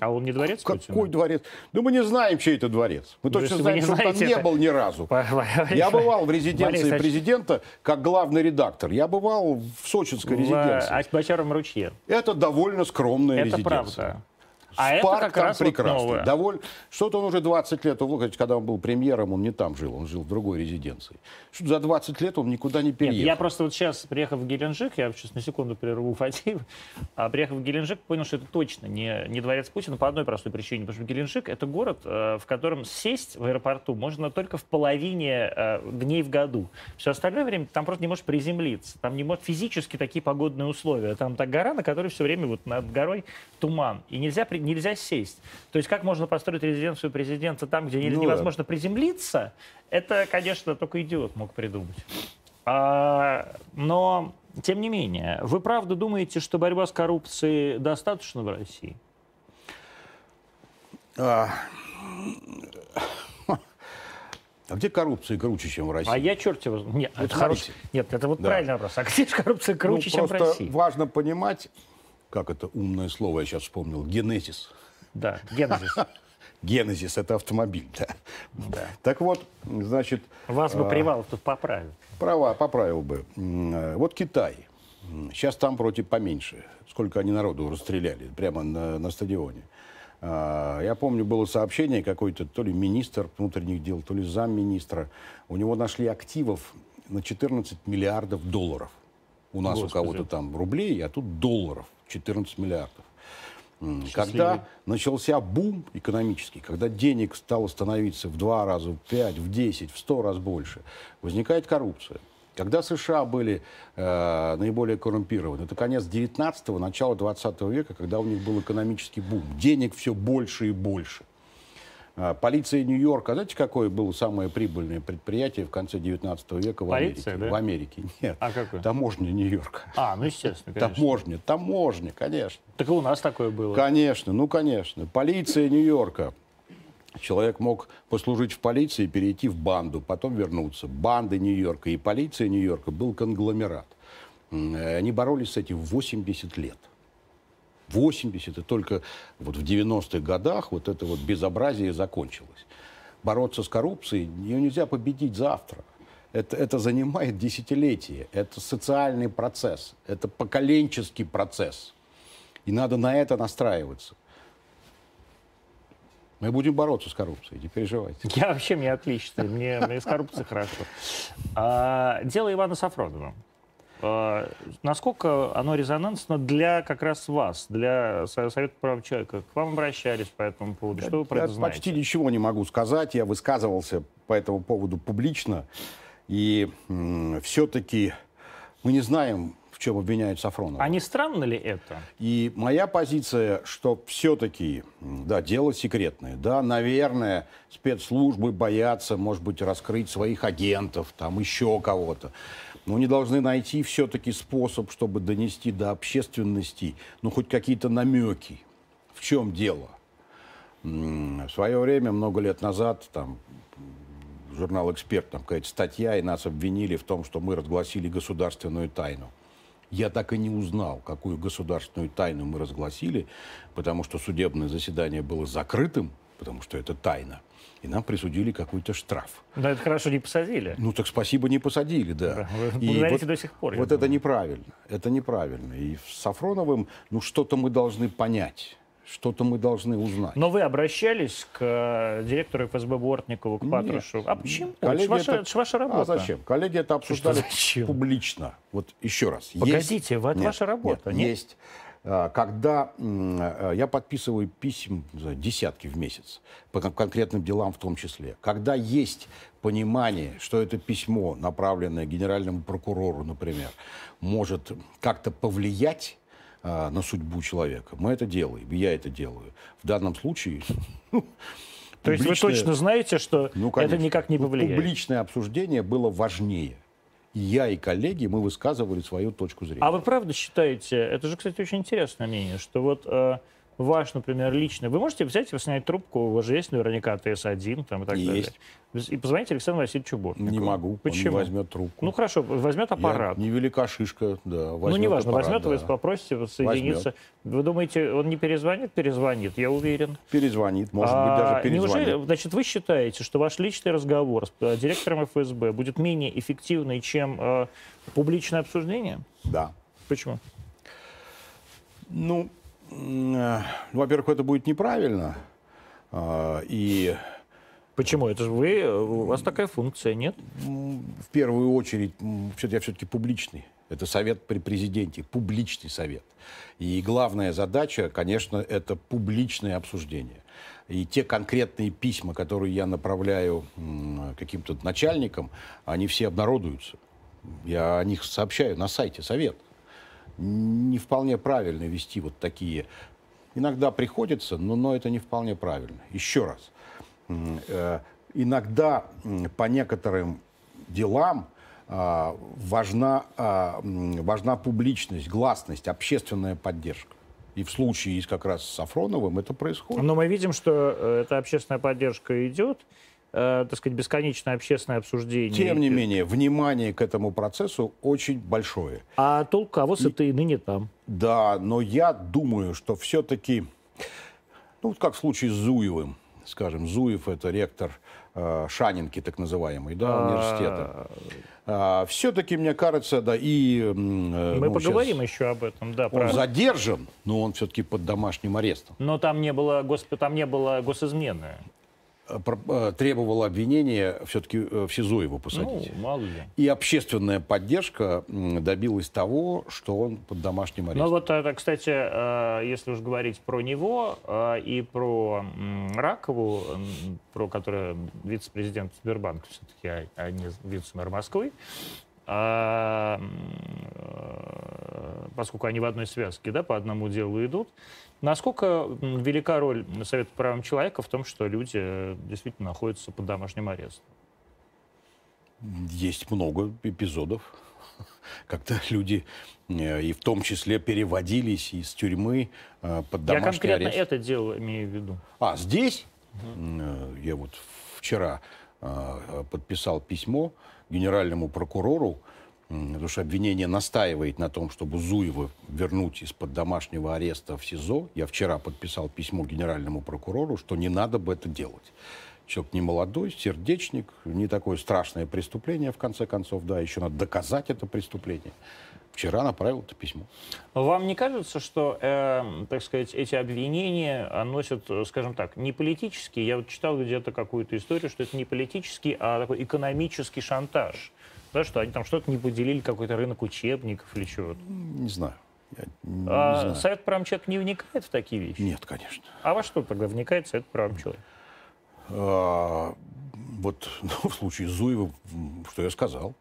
А он не дворец Какой Путина? дворец? Ну, мы не знаем, чей это дворец. Мы точно знаем, что знаете, там не был ни разу. Я бывал в резиденции Борис, президента как главный редактор. Я бывал в сочинской в резиденции. В Бочаром ручье. Это довольно скромная это резиденция. Это правда. А это как там раз прекрасный. Вот Доволь... Что-то он уже 20 лет, когда он был премьером, он не там жил, он жил в другой резиденции. Что за 20 лет он никуда не переехал. Нет, я просто вот сейчас, приехав в Геленджик, я сейчас на секунду прерву Фатиев, а приехав в Геленджик, понял, что это точно не, не дворец Путина по одной простой причине. Потому что Геленджик — это город, э, в котором сесть в аэропорту можно только в половине э, дней в году. Все остальное время там просто не можешь приземлиться. Там не может физически такие погодные условия. Там та гора, на которой все время вот над горой туман. И нельзя, нельзя сесть. То есть как можно построить резиденцию президента там, где ну, невозможно да. приземлиться, это, конечно, только идиот мог придумать. А, но, тем не менее, вы правда думаете, что борьба с коррупцией достаточно в России? А, а где коррупция круче, чем в России? А я черт его... Нет, вот это хороший... Нет, это вот да. правильный вопрос. А где же коррупция круче, ну, чем в России? важно понимать, как это умное слово я сейчас вспомнил, генезис. Да, генезис. Генезис – это автомобиль, да. да. Так вот, значит... Вас бы а, Привалов тут поправил. Права, поправил бы. Вот Китай. Сейчас там против поменьше. Сколько они народу расстреляли прямо на, на стадионе. А, я помню, было сообщение какой-то, то ли министр внутренних дел, то ли замминистра. У него нашли активов на 14 миллиардов долларов. У нас Господи. у кого-то там рублей, а тут долларов 14 миллиардов. Счастливый. Когда начался бум экономический, когда денег стало становиться в два раза, в пять, в десять, в сто раз больше, возникает коррупция. Когда США были э, наиболее коррумпированы, это конец 19-го, начало 20 века, когда у них был экономический бум. Денег все больше и больше. А, полиция Нью-Йорка, знаете, какое было самое прибыльное предприятие в конце 19 века в Полиция, Америке? Да? В Америке. Нет. А какое? Таможня Нью-Йорка. А, ну естественно, конечно. Таможня, таможня, конечно. Так и у нас такое было. Конечно, ну конечно. Полиция Нью-Йорка. Человек мог послужить в полиции, перейти в банду, потом вернуться. Банды Нью-Йорка и полиция Нью-Йорка был конгломерат. Они боролись с этим 80 лет. 80, и только вот в 90-х годах вот это вот безобразие закончилось. Бороться с коррупцией ее нельзя победить завтра. Это, это занимает десятилетия. Это социальный процесс. Это поколенческий процесс. И надо на это настраиваться. Мы будем бороться с коррупцией, не переживайте. Я вообще, мне отлично, мне, мне с коррупцией хорошо. А, дело Ивана Сафронова. А, насколько оно резонансно для как раз вас, для Совета прав человека? К вам обращались по этому поводу? Что вы про это знаете? почти ничего не могу сказать. Я высказывался по этому поводу публично. И все-таки мы не знаем, в чем обвиняют Сафронова. А не странно ли это? И моя позиция, что все-таки, да, дело секретное. Да, наверное, спецслужбы боятся, может быть, раскрыть своих агентов, там еще кого-то. Но они должны найти все-таки способ, чтобы донести до общественности, ну, хоть какие-то намеки. В чем дело? В свое время, много лет назад, там, журнал «Эксперт», там какая-то статья, и нас обвинили в том, что мы разгласили государственную тайну. Я так и не узнал, какую государственную тайну мы разгласили, потому что судебное заседание было закрытым, потому что это тайна. И нам присудили какой-то штраф. Да, это хорошо, не посадили. Ну, так спасибо, не посадили, да. Вы и вот, до сих пор. Вот это неправильно. Это неправильно. И с Сафроновым, ну, что-то мы должны понять что-то мы должны узнать. Но вы обращались к э, директору ФСБ Бортникову, к Патрушеву. А почему? Коллеги это, ваша, это ваша работа. А зачем? Коллеги это обсуждали публично. Вот еще раз. Погодите, есть... это нет, ваша работа. Нет, нет? Есть. А, когда э, я подписываю писем десятки в месяц, по конкретным делам в том числе, когда есть понимание, что это письмо, направленное генеральному прокурору, например, может как-то повлиять а, на судьбу человека. Мы это делаем, я это делаю. В данном случае... Ну, То есть вы точно знаете, что ну, это никак не повлияет? Публичное обсуждение было важнее. Я и коллеги, мы высказывали свою точку зрения. А вы правда считаете, это же, кстати, очень интересное мнение, что вот э, ваш, например, личный, вы можете взять и снять трубку, у вас же есть наверняка ТС-1 там, и так есть. далее. И позвоните Александру Васильевичу Бортникову. Не могу, Почему? он не возьмет трубку. Ну хорошо, возьмет аппарат. Я, невелика шишка, да. Ну неважно, аппарат, возьмет, да. вы попросите соединиться. Возьмет. Вы думаете, он не перезвонит? Перезвонит, я уверен. Перезвонит, может а, быть, даже перезвонит. Неужели, значит, вы считаете, что ваш личный разговор с э, директором ФСБ будет менее эффективный, чем э, публичное обсуждение? Да. Почему? Ну, э, во-первых, это будет неправильно. Э, и Почему? Это же вы, у вас такая функция, нет? В первую очередь, я все-таки публичный. Это совет при президенте, публичный совет. И главная задача, конечно, это публичное обсуждение. И те конкретные письма, которые я направляю каким-то начальникам, они все обнародуются. Я о них сообщаю на сайте совет. Не вполне правильно вести вот такие. Иногда приходится, но, но это не вполне правильно. Еще раз Э, иногда по некоторым делам а, важна, а, важна публичность, гласность, общественная поддержка. И в случае как раз с Сафроновым это происходит. Но мы видим, что э, эта общественная поддержка идет, э, так сказать, бесконечное общественное обсуждение. Тем не менее, внимание к этому процессу очень большое. А толк, а вот это и ныне там. Да, но я думаю, что все-таки, ну, как в случае с Зуевым, скажем, Зуев, это ректор э, Шанинки, так называемый, да, а. университета. А, все-таки, мне кажется, да, и... Э, Мы ну, поговорим еще об этом, да. Он задержан, но он все-таки под домашним арестом. Но там не было, госп... там не было госизмены. Э, э, требовало обвинения все-таки э, в СИЗО его посадить. Ну, мало ли. И общественная поддержка добилась того, что он под домашним арестом. Ну вот, это, кстати, если уж говорить про него и про Ракову, про которую вице-президент Сбербанка все-таки, а не вице-мэр Москвы, а, поскольку они в одной связке, да, по одному делу идут, Насколько велика роль Совета по правам человека в том, что люди э, действительно находятся под домашним арестом? Есть много эпизодов, когда люди, э, и в том числе, переводились из тюрьмы э, под домашний арест. Я конкретно арест. это дело имею в виду. А, здесь? Угу. Я вот вчера подписал письмо генеральному прокурору, Потому что обвинение настаивает на том, чтобы Зуева вернуть из-под домашнего ареста в СИЗО. Я вчера подписал письмо генеральному прокурору, что не надо бы это делать. Человек не молодой, сердечник, не такое страшное преступление, в конце концов, да, еще надо доказать это преступление. Вчера направил это письмо. Вам не кажется, что, э, так сказать, эти обвинения носят, скажем так, не политический, я вот читал где-то какую-то историю, что это не политический, а такой экономический шантаж. Да, что они там что-то не поделили, какой-то рынок учебников или чего-то. Не знаю. Я не, а знаю. Совет человека не вникает в такие вещи? Нет, конечно. А во что тогда вникает Совет человека? А, вот ну, в случае Зуева, что я сказал.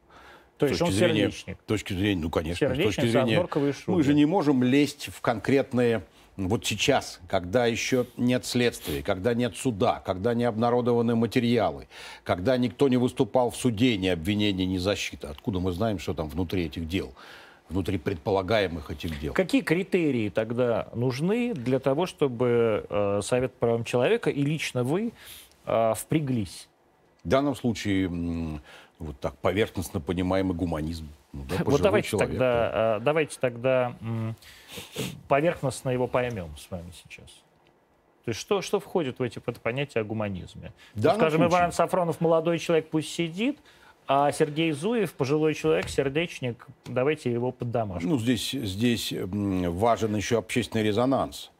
То есть он зрения, сердечник? С точки зрения, ну, конечно, Сердечник с точки зрения... Мы же не можем лезть в конкретные... Вот сейчас, когда еще нет следствия, когда нет суда, когда не обнародованы материалы, когда никто не выступал в суде, ни обвинения, ни защита. Откуда мы знаем, что там внутри этих дел? внутри предполагаемых этих дел. Какие критерии тогда нужны для того, чтобы э, Совет по правам человека и лично вы э, впряглись? В данном случае вот так поверхностно понимаемый гуманизм. Ну, да, вот давайте человек, тогда, да. давайте тогда поверхностно его поймем с вами сейчас. То есть что, что входит в эти понятия о гуманизме? Да, вот, скажем, случае. Иван Сафронов молодой человек пусть сидит, а Сергей Зуев, пожилой человек, сердечник, давайте его под домашку. Ну, здесь, здесь важен еще общественный резонанс.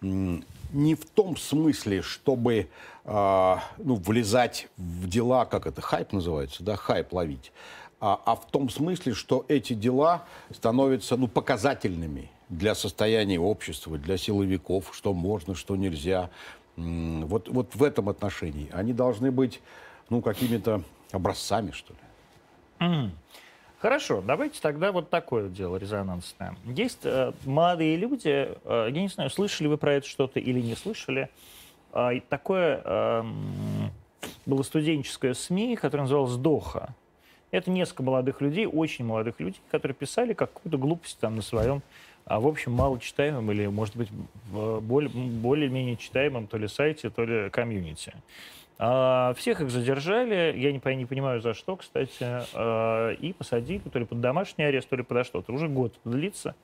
Не в том смысле, чтобы э, ну, влезать в дела, как это, хайп называется, да, хайп ловить, а, а в том смысле, что эти дела становятся ну, показательными для состояния общества, для силовиков, что можно, что нельзя. Вот, вот в этом отношении. Они должны быть ну, какими-то образцами, что ли. Mm. Хорошо, давайте тогда вот такое дело резонансное. Есть э, молодые люди, э, я не знаю, слышали вы про это что-то или не слышали. Э, такое э, было студенческое СМИ, которое называлось «Доха». Это несколько молодых людей, очень молодых людей, которые писали какую-то глупость там на своем, а в общем, мало читаемом или, может быть, более-менее читаемом то ли сайте, то ли комьюнити. А, всех их задержали, я не, не понимаю за что, кстати, а, и посадили то ли под домашний арест, то ли подо что-то. Уже год длится.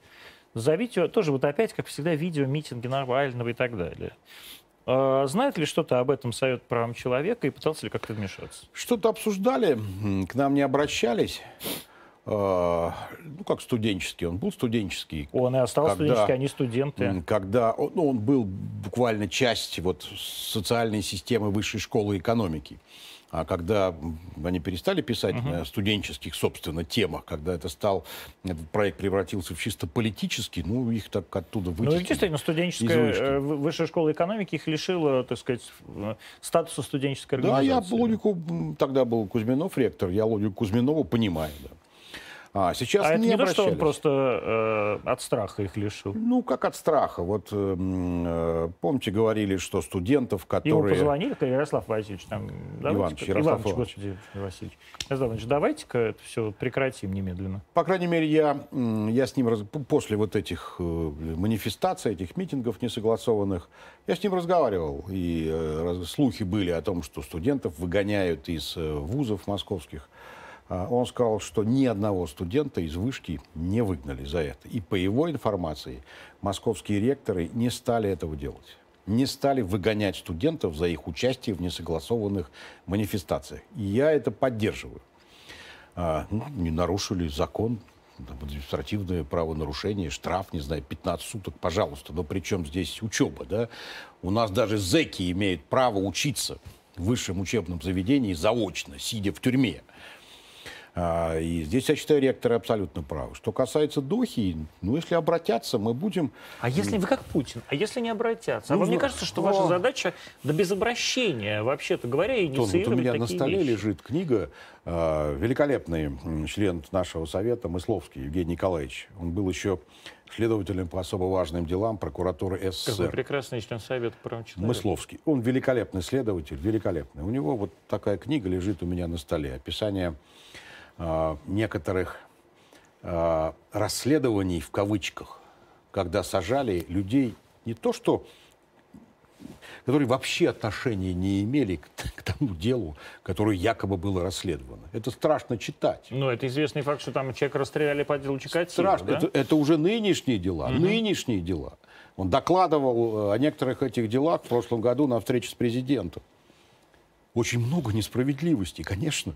За видео, тоже вот опять, как всегда, видео, митинги Навального и так далее. А, знает ли что-то об этом Совет правам человека и пытался ли как-то вмешаться? Что-то обсуждали, к нам не обращались. А, ну, как студенческий, он был студенческий. Он и остался когда, студенческий, они студенты. Когда, ну, он был буквально часть вот социальной системы высшей школы экономики. А когда они перестали писать uh-huh. на студенческих, собственно, темах, когда это стал, этот проект превратился в чисто политический, ну, их так оттуда вытеснили. Ну, естественно, студенческая э, высшая школа экономики их лишила, так сказать, э, статуса студенческой организации. Да, я логику, тогда был Кузьминов ректор, я логику Кузьминова понимаю, да. А, сейчас а не это не то, что он просто э, от страха их лишил? Ну, как от страха. Вот, э, э, помните, говорили, что студентов, которые... Ему позвонили, Ярослав Васильевич, там... Иванович, Ярослав Иванович, господи, Васильевич. Ярослав Иванович, давайте-ка это все прекратим немедленно. По крайней мере, я, я с ним, раз... после вот этих э, манифестаций, этих митингов несогласованных, я с ним разговаривал. И э, слухи были о том, что студентов выгоняют из э, вузов московских. А, он сказал, что ни одного студента из вышки не выгнали за это. И по его информации, московские ректоры не стали этого делать. Не стали выгонять студентов за их участие в несогласованных манифестациях. И я это поддерживаю. А, ну, не нарушили закон, административное правонарушение, штраф, не знаю, 15 суток, пожалуйста. Но при чем здесь учеба, да? У нас даже зэки имеют право учиться в высшем учебном заведении заочно, сидя в тюрьме. А, и здесь, я считаю, ректоры абсолютно правы. Что касается Дохи, ну, если обратятся, мы будем... А если вы как Путин? А если не обратятся? А ну, вам не кажется, что ваша задача, да без обращения, вообще-то говоря, инициировать вот у меня на столе вещи? лежит книга, э, великолепный член нашего совета Мысловский Евгений Николаевич. Он был еще следователем по особо важным делам прокуратуры СССР. Какой прекрасный член Совета прав человека. Мысловский. Он великолепный следователь, великолепный. У него вот такая книга лежит у меня на столе. Описание э, некоторых э, расследований в кавычках, когда сажали людей не то что которые вообще отношения не имели к, к тому делу, которое якобы было расследовано. Это страшно читать. Ну, это известный факт, что там человека расстреляли по делу Чикатило, Страшно. Да? Это, это уже нынешние дела. Угу. Нынешние дела. Он докладывал э, о некоторых этих делах в прошлом году на встрече с президентом. Очень много несправедливости, конечно.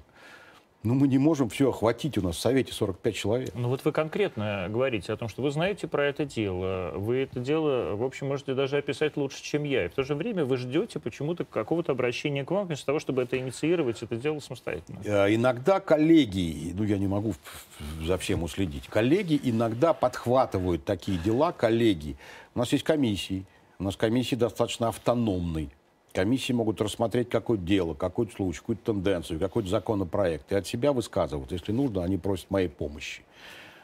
Ну, мы не можем все охватить. У нас в Совете 45 человек. Ну, вот вы конкретно говорите о том, что вы знаете про это дело. Вы это дело, в общем, можете даже описать лучше, чем я. И в то же время вы ждете почему-то какого-то обращения к вам, вместо того, чтобы это инициировать, это дело самостоятельно. Э, иногда коллеги, ну, я не могу за всем уследить, коллеги иногда подхватывают такие дела, коллеги. У нас есть комиссии. У нас комиссии достаточно автономные. Комиссии могут рассмотреть какое-то дело, какой-то случай, какую-то тенденцию, какой-то законопроект. И от себя высказывают. Если нужно, они просят моей помощи.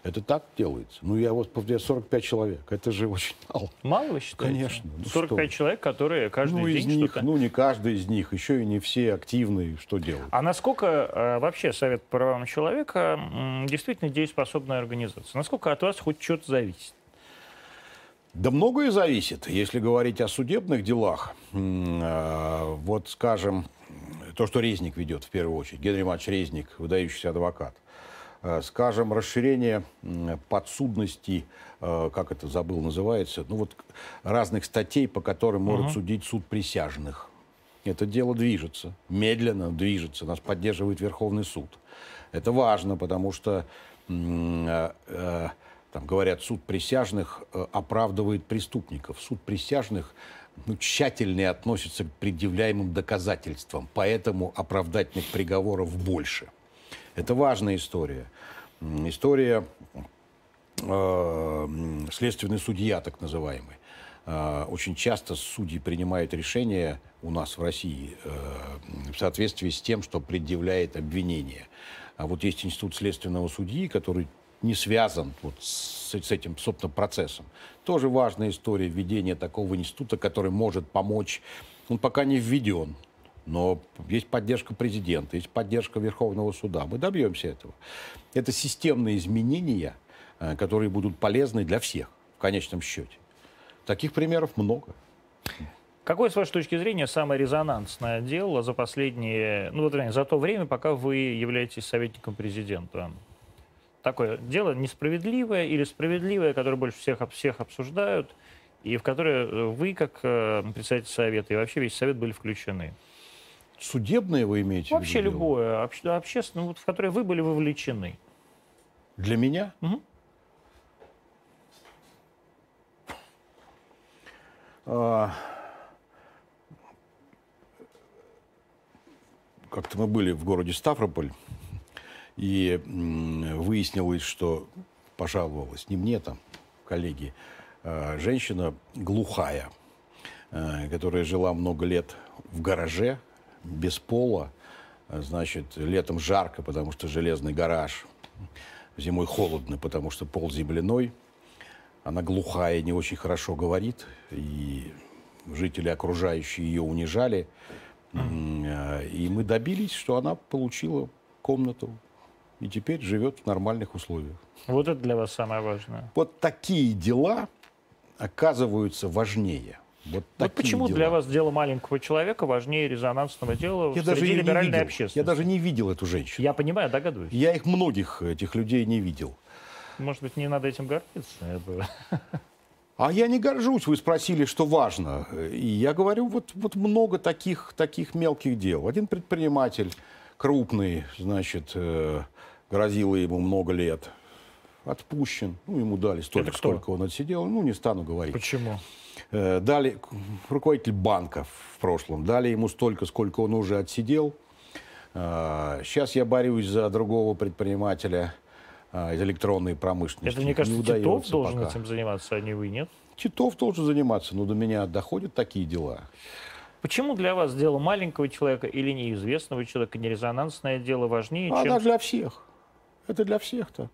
Это так делается. Ну, я вот, я 45 человек. Это же очень мало. Мало вы считаете? Конечно. Ну 45 что? человек, которые каждый ну, день из них, Ну, не каждый из них. Еще и не все активные. Что делают? А насколько э, вообще Совет по правам человека э, действительно дееспособная организация? Насколько от вас хоть что-то зависит? Да многое зависит. Если говорить о судебных делах, э, вот, скажем, то, что Резник ведет в первую очередь, Генри Матч Резник, выдающийся адвокат, э, скажем, расширение подсудности, э, как это забыл, называется, ну вот разных статей, по которым может угу. судить суд присяжных. Это дело движется, медленно движется, нас поддерживает Верховный суд. Это важно, потому что там говорят, суд присяжных э, оправдывает преступников. Суд присяжных ну, тщательнее относится к предъявляемым доказательствам, поэтому оправдательных приговоров больше. Это важная история. История э, следственный судья, так называемый. Э, очень часто судьи принимают решения у нас в России э, в соответствии с тем, что предъявляет обвинение. А вот есть институт следственного судьи, который не связан вот с, с этим, собственно, процессом. Тоже важная история введения такого института, который может помочь. Он пока не введен, но есть поддержка президента, есть поддержка Верховного суда. Мы добьемся этого. Это системные изменения, э, которые будут полезны для всех в конечном счете. Таких примеров много. Какое, с вашей точки зрения, самое резонансное дело за последние, ну, вот, за то время, пока вы являетесь советником президента? Такое дело несправедливое или справедливое, которое больше всех, всех обсуждают, и в которое э, вы, как э, председатель совета, и вообще весь совет были включены? Судебное вы имеете Вообще в виду? любое, обще, общественное, вот, в которое вы были вовлечены. Для меня? Угу. А... Как-то мы были в городе Ставрополь и выяснилось, что пожаловалась не мне там, коллеги, а женщина глухая, а, которая жила много лет в гараже, без пола, значит, летом жарко, потому что железный гараж, зимой холодно, потому что пол земляной. Она глухая, не очень хорошо говорит, и жители окружающие ее унижали. Mm. И мы добились, что она получила комнату и теперь живет в нормальных условиях. Вот это для вас самое важное. Вот такие дела оказываются важнее. Вот, вот почему дела. для вас дело маленького человека важнее резонансного дела я в даже либеральной видел. общественности? Я даже не видел эту женщину. Я понимаю, догадываюсь. Я их многих, этих людей, не видел. Может быть, не надо этим гордиться? А я не горжусь. Вы спросили, что важно. И я говорю, вот, вот много таких, таких мелких дел. Один предприниматель крупный, значит, э, грозило ему много лет. Отпущен. Ну, ему дали столько, сколько он отсидел. Ну, не стану говорить. Почему? Э, дали руководитель банка в прошлом. Дали ему столько, сколько он уже отсидел. Э, сейчас я борюсь за другого предпринимателя э, из электронной промышленности. Это, мне кажется, не Титов должен пока. этим заниматься, а не вы, нет? Титов должен заниматься, но до меня доходят такие дела. Почему для вас дело маленького человека или неизвестного человека, нерезонансное дело важнее, Она чем... для всех. Это для всех так.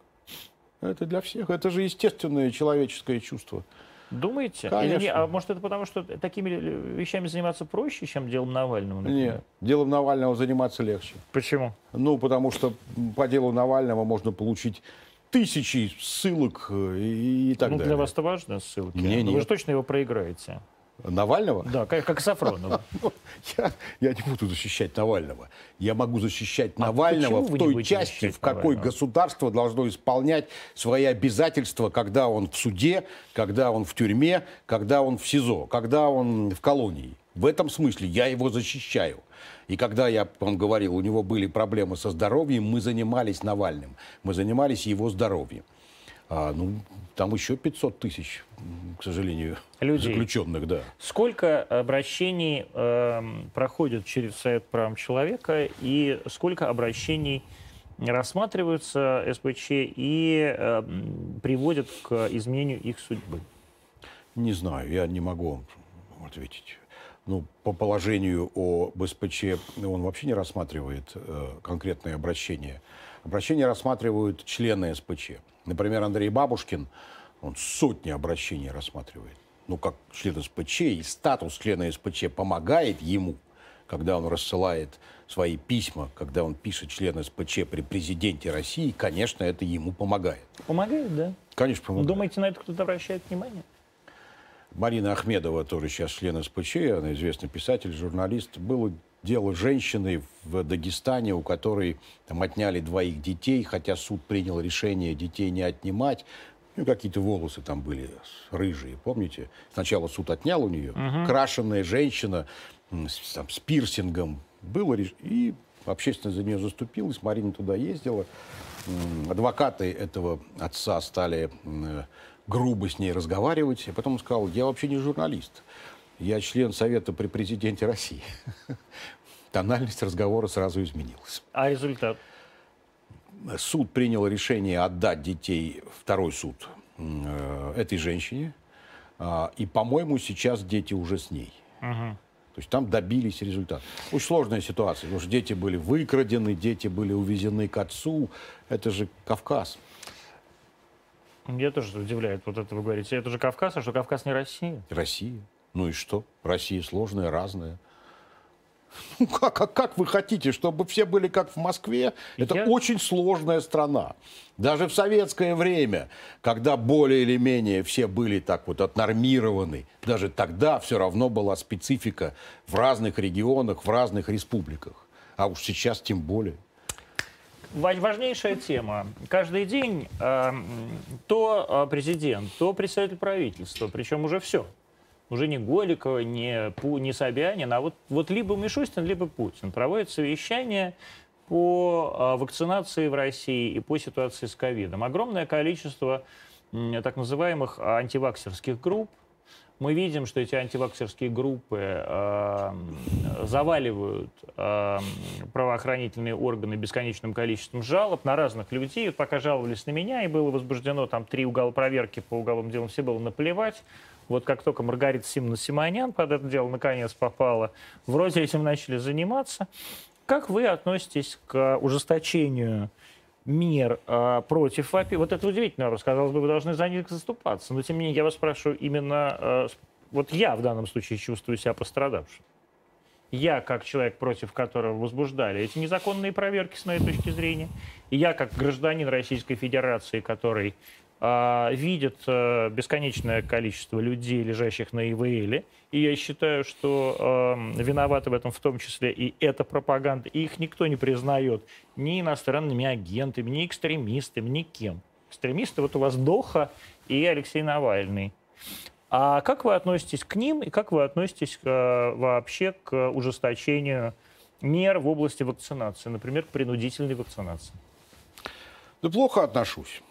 Это для всех. Это же естественное человеческое чувство. Думаете? Конечно. Или не? А может это потому, что такими вещами заниматься проще, чем делом Навального? Например? Нет, делом Навального заниматься легче. Почему? Ну, потому что по делу Навального можно получить тысячи ссылок э, и, и так ну, далее. Для вас это важно ссылки? Не, нет. Вы же точно его проиграете. Навального? Да, как, как Сафронова. я, я не буду защищать Навального. Я могу защищать а Навального в той части, в какой Навального? государство должно исполнять свои обязательства, когда он в суде, когда он в тюрьме, когда он в СИЗО, когда он в колонии. В этом смысле я его защищаю. И когда я вам говорил, у него были проблемы со здоровьем, мы занимались Навальным, мы занимались его здоровьем. А, ну, там еще 500 тысяч, к сожалению, Людей. заключенных, да. Сколько обращений э, проходит через Совет прав человека и сколько обращений рассматриваются СПЧ и э, приводят к изменению их судьбы? Не знаю, я не могу ответить. Ну, по положению о БСПЧ он вообще не рассматривает э, конкретные обращения. Обращения рассматривают члены СПЧ. Например, Андрей Бабушкин, он сотни обращений рассматривает. Ну, как член СПЧ, и статус члена СПЧ помогает ему, когда он рассылает свои письма, когда он пишет член СПЧ при президенте России, конечно, это ему помогает. Помогает, да? Конечно, помогает. Думаете, на это кто-то обращает внимание? Марина Ахмедова, тоже сейчас член СПЧ, она известный писатель, журналист. Было дело женщины в Дагестане, у которой там отняли двоих детей, хотя суд принял решение детей не отнимать. Ну, какие-то волосы там были рыжие, помните? Сначала суд отнял у нее. Угу. Крашенная женщина с, там, с пирсингом. Было реш... И общественность за нее заступилась. Марина туда ездила. Адвокаты этого отца стали грубо с ней разговаривать. И потом он сказал, я вообще не журналист. Я член Совета при президенте России. Тональность разговора сразу изменилась. А результат? Суд принял решение отдать детей, второй суд, э, этой женщине. А, и, по-моему, сейчас дети уже с ней. Угу. То есть там добились результата. Очень сложная ситуация, потому что дети были выкрадены, дети были увезены к отцу. Это же Кавказ. Меня тоже удивляет вот это вы говорите. Это же Кавказ, а что Кавказ не Россия? Россия. Ну и что? Россия сложная, разная. Ну как, а как вы хотите, чтобы все были как в Москве? Это Я... очень сложная страна. Даже в советское время, когда более или менее все были так вот отнормированы, даже тогда все равно была специфика в разных регионах, в разных республиках. А уж сейчас тем более. Важнейшая тема. Каждый день э, то а, президент, то представитель правительства, причем уже все уже не Голикова, не, Пу, не Собянин, а вот, вот либо Мишустин, либо Путин проводят совещание по а, вакцинации в России и по ситуации с ковидом. Огромное количество так называемых антиваксерских групп. Мы видим, что эти антиваксерские группы э, заваливают э, правоохранительные органы бесконечным количеством жалоб на разных людей. Пока жаловались на меня, и было возбуждено там три угол проверки по уголовным делам, все было наплевать. Вот как только Маргарита Симона Симонян под это дело наконец попала, вроде этим начали заниматься. Как вы относитесь к ужесточению мер э, против ВАПИ? Вот это удивительно, рассказалось бы, вы должны за них заступаться. Но тем не менее, я вас спрашиваю именно... Э, вот я в данном случае чувствую себя пострадавшим. Я, как человек, против которого возбуждали эти незаконные проверки, с моей точки зрения, и я, как гражданин Российской Федерации, который а, видят а, бесконечное количество людей, лежащих на ИВЛ. И я считаю, что э, виноваты в этом в том числе и эта пропаганда. И их никто не признает ни иностранными агентами, ни экстремистами, ни кем. Экстремисты вот у вас Доха и Алексей Навальный. А как вы относитесь к ним и как вы относитесь э, вообще к ужесточению мер в области вакцинации, например, к принудительной вакцинации? Да плохо отношусь.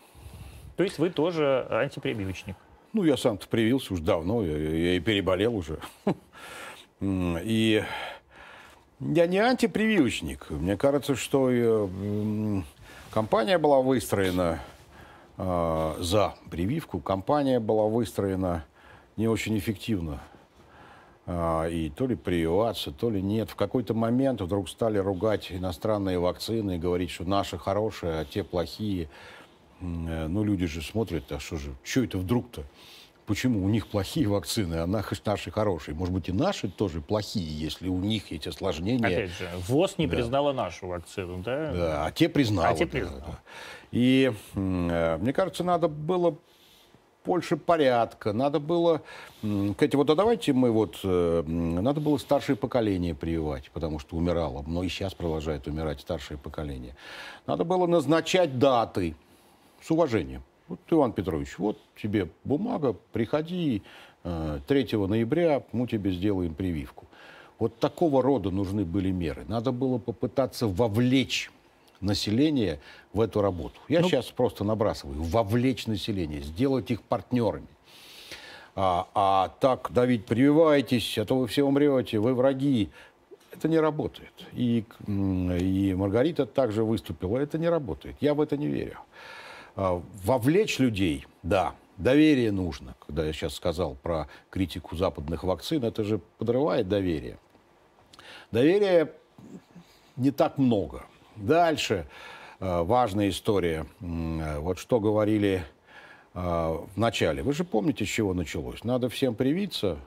То есть вы тоже антипрививочник? Ну, я сам-то привился уже давно, я, я и переболел уже. И я не антипрививочник. Мне кажется, что э, компания была выстроена э, за прививку, компания была выстроена не очень эффективно. Э, и то ли прививаться, то ли нет. В какой-то момент вдруг стали ругать иностранные вакцины и говорить, что наши хорошие, а те плохие. Э, ну, люди же смотрят, а что же, что это вдруг-то? Почему у них плохие вакцины, а наши хорошие? Может быть, и наши тоже плохие, если у них эти осложнения. Опять же, ВОЗ не да. признала нашу вакцину, да? Да, а те признали. А те признали. Да. И э, мне кажется, надо было больше порядка, надо было, Кстати, вот а давайте мы вот, э, надо было старшее поколение прививать, потому что умирало, но и сейчас продолжает умирать старшее поколение. Надо было назначать даты, с уважением. Вот, Иван Петрович, вот тебе бумага, приходи 3 э, ноября, мы тебе сделаем прививку. Вот такого рода нужны были меры. Надо было попытаться вовлечь население в эту работу. Я ну, сейчас просто набрасываю. Вовлечь население, сделать их партнерами. А, а так давить, прививайтесь, а то вы все умрете, вы враги. Это не работает. И, и Маргарита также выступила. Это не работает. Я в это не верю. А, вовлечь людей, да, доверие нужно. Когда я сейчас сказал про критику западных вакцин, это же подрывает доверие. Доверия не так много. Дальше э, важная история. Вот что говорили э, в начале. Вы же помните, с чего началось? Надо всем привиться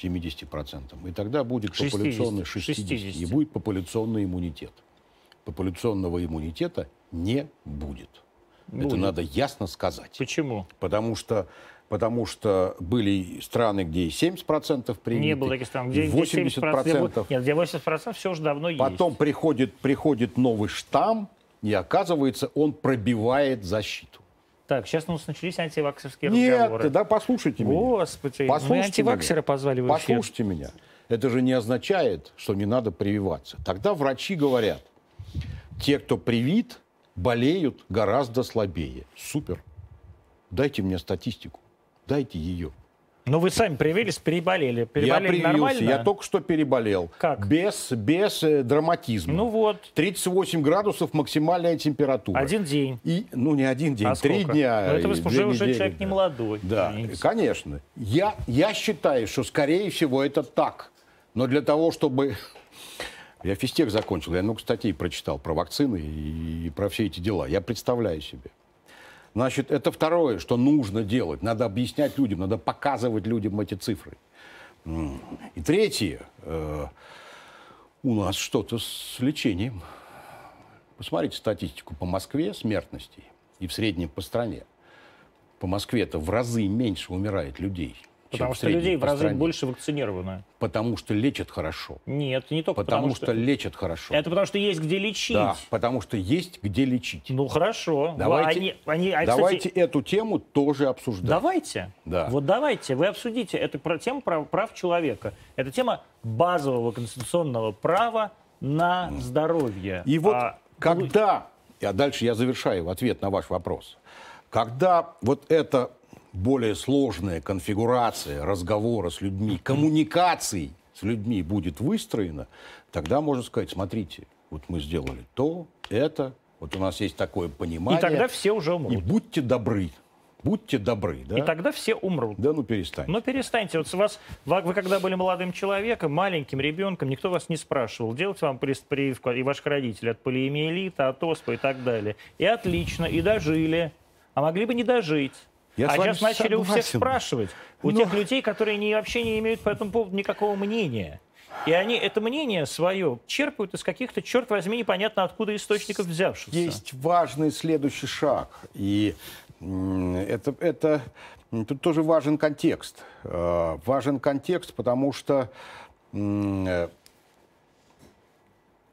70%, и тогда будет 60, популяционный 60, 60, и будет популяционный иммунитет. Популяционного иммунитета не будет. Будет. Это надо ясно сказать. Почему? Потому что потому что были страны, где и 70% привиты. Не было таких стран, где, 80%. 70%. Нет, где 80% все уже давно есть. Потом приходит, приходит новый штамм, и оказывается, он пробивает защиту. Так, сейчас у нас начались антиваксерские Нет, разговоры. Нет, да послушайте меня. Господи, послушайте мы антиваксера меня. позвали в Послушайте меня. Это же не означает, что не надо прививаться. Тогда врачи говорят, те, кто привит, болеют гораздо слабее. Супер. Дайте мне статистику. Дайте ее. Ну, вы сами привились, переболели. Переболели я привился, нормально? я только что переболел. Как? Без, без э, драматизма. Ну вот. 38 градусов максимальная температура. Один день. И, ну, не один день, а три дня. Ну, это вы уже, уже человек не молодой. Да, Извините. конечно. Я, я считаю, что, скорее всего, это так. Но для того, чтобы... Я физтех закончил, я много статей прочитал про вакцины и, и про все эти дела. Я представляю себе. Значит, это второе, что нужно делать. Надо объяснять людям, надо показывать людям эти цифры. И третье, э, у нас что-то с лечением. Посмотрите статистику по Москве смертности и в среднем по стране. По Москве-то в разы меньше умирает людей, Потому что людей в разы больше вакцинировано. Потому что лечат хорошо. Нет, не только потому, потому что... что лечат хорошо. Это потому что есть где лечить. Да, потому что есть где лечить. Ну хорошо. Давайте, они, они, а, давайте кстати, эту тему тоже обсуждать. Давайте. Да. Вот давайте, вы обсудите эту тему прав, прав человека. Это тема базового конституционного права на здоровье. И вот а, когда, а дальше я завершаю ответ на ваш вопрос, когда вот это более сложная конфигурация разговора с людьми, коммуникаций с людьми будет выстроена, тогда можно сказать, смотрите, вот мы сделали то, это, вот у нас есть такое понимание. И тогда все уже умрут. И будьте добры. Будьте добры, да? И тогда все умрут. Да ну перестаньте. Ну перестаньте. Вот с вас, вы когда были молодым человеком, маленьким ребенком, никто вас не спрашивал, делать вам прививку и ваших родителей от полиэмиелита, от оспы и так далее. И отлично, и дожили. А могли бы не дожить. Я а сейчас начали согласен. у всех спрашивать. У Но... тех людей, которые не, вообще не имеют по этому поводу никакого мнения. И они это мнение свое черпают из каких-то, черт возьми, непонятно откуда источников взявшихся. Есть важный следующий шаг. И это, это тут тоже важен контекст. Э, важен контекст, потому что,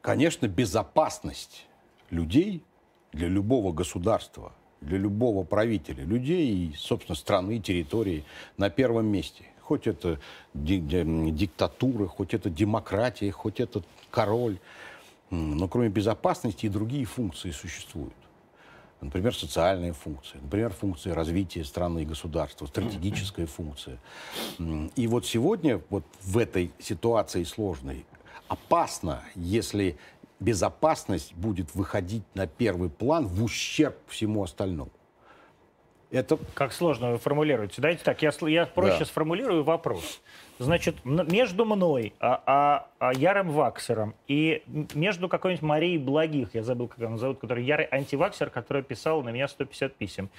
конечно, безопасность людей для любого государства – для любого правителя, людей и, собственно, страны, территории на первом месте. Хоть это диктатура, хоть это демократия, хоть это король. Но кроме безопасности и другие функции существуют. Например, социальные функции, например, функции развития страны и государства, стратегическая функция. И вот сегодня, вот в этой ситуации сложной, опасно, если безопасность будет выходить на первый план в ущерб всему остальному. Это... Как сложно вы формулируете. Дайте так, я, я проще да. сформулирую вопрос. Значит, между мной, а, а, а Ярым Ваксером и между какой-нибудь Марией Благих, я забыл, как она зовут, который ярый антиваксер, которая писала на меня 150 писем,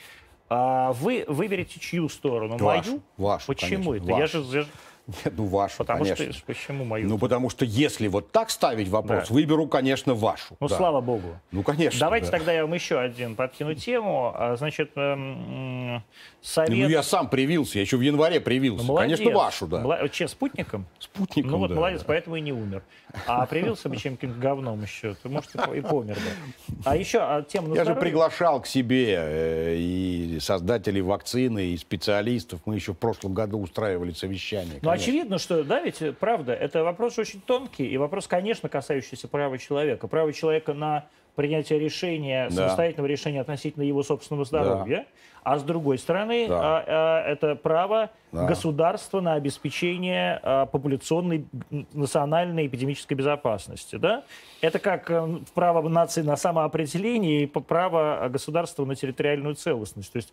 а вы выберете чью сторону? Вашу. Мою? Вашу, Почему конечно, это? Я же, я же нет, ну вашу, потому конечно. Что, почему мою? Ну потому что если вот так ставить вопрос, да. выберу, конечно, вашу. Ну да. слава богу. Ну конечно. Давайте да. тогда я вам еще один подкину тему. А, значит, эм, совет... Ну я сам привился, я еще в январе привился. Ну, конечно, вашу, да. Мла... Че, спутником? Спутником, Ну вот да, молодец, да. поэтому и не умер. А привился бы чем-то говном еще, ты, может, и помер бы. А еще а, тему на Я здоровье... же приглашал к себе э, и создателей вакцины, и специалистов. Мы еще в прошлом году устраивали совещание. Ну очевидно, что, да, ведь правда, это вопрос очень тонкий, и вопрос, конечно, касающийся права человека. Право человека на принятие решения, да. самостоятельного решения относительно его собственного здоровья. Да. А с другой стороны, да. а, а, это право да. государства на обеспечение а, популяционной национальной эпидемической безопасности. Да? Это как а, право нации на самоопределение и право государства на территориальную целостность. То есть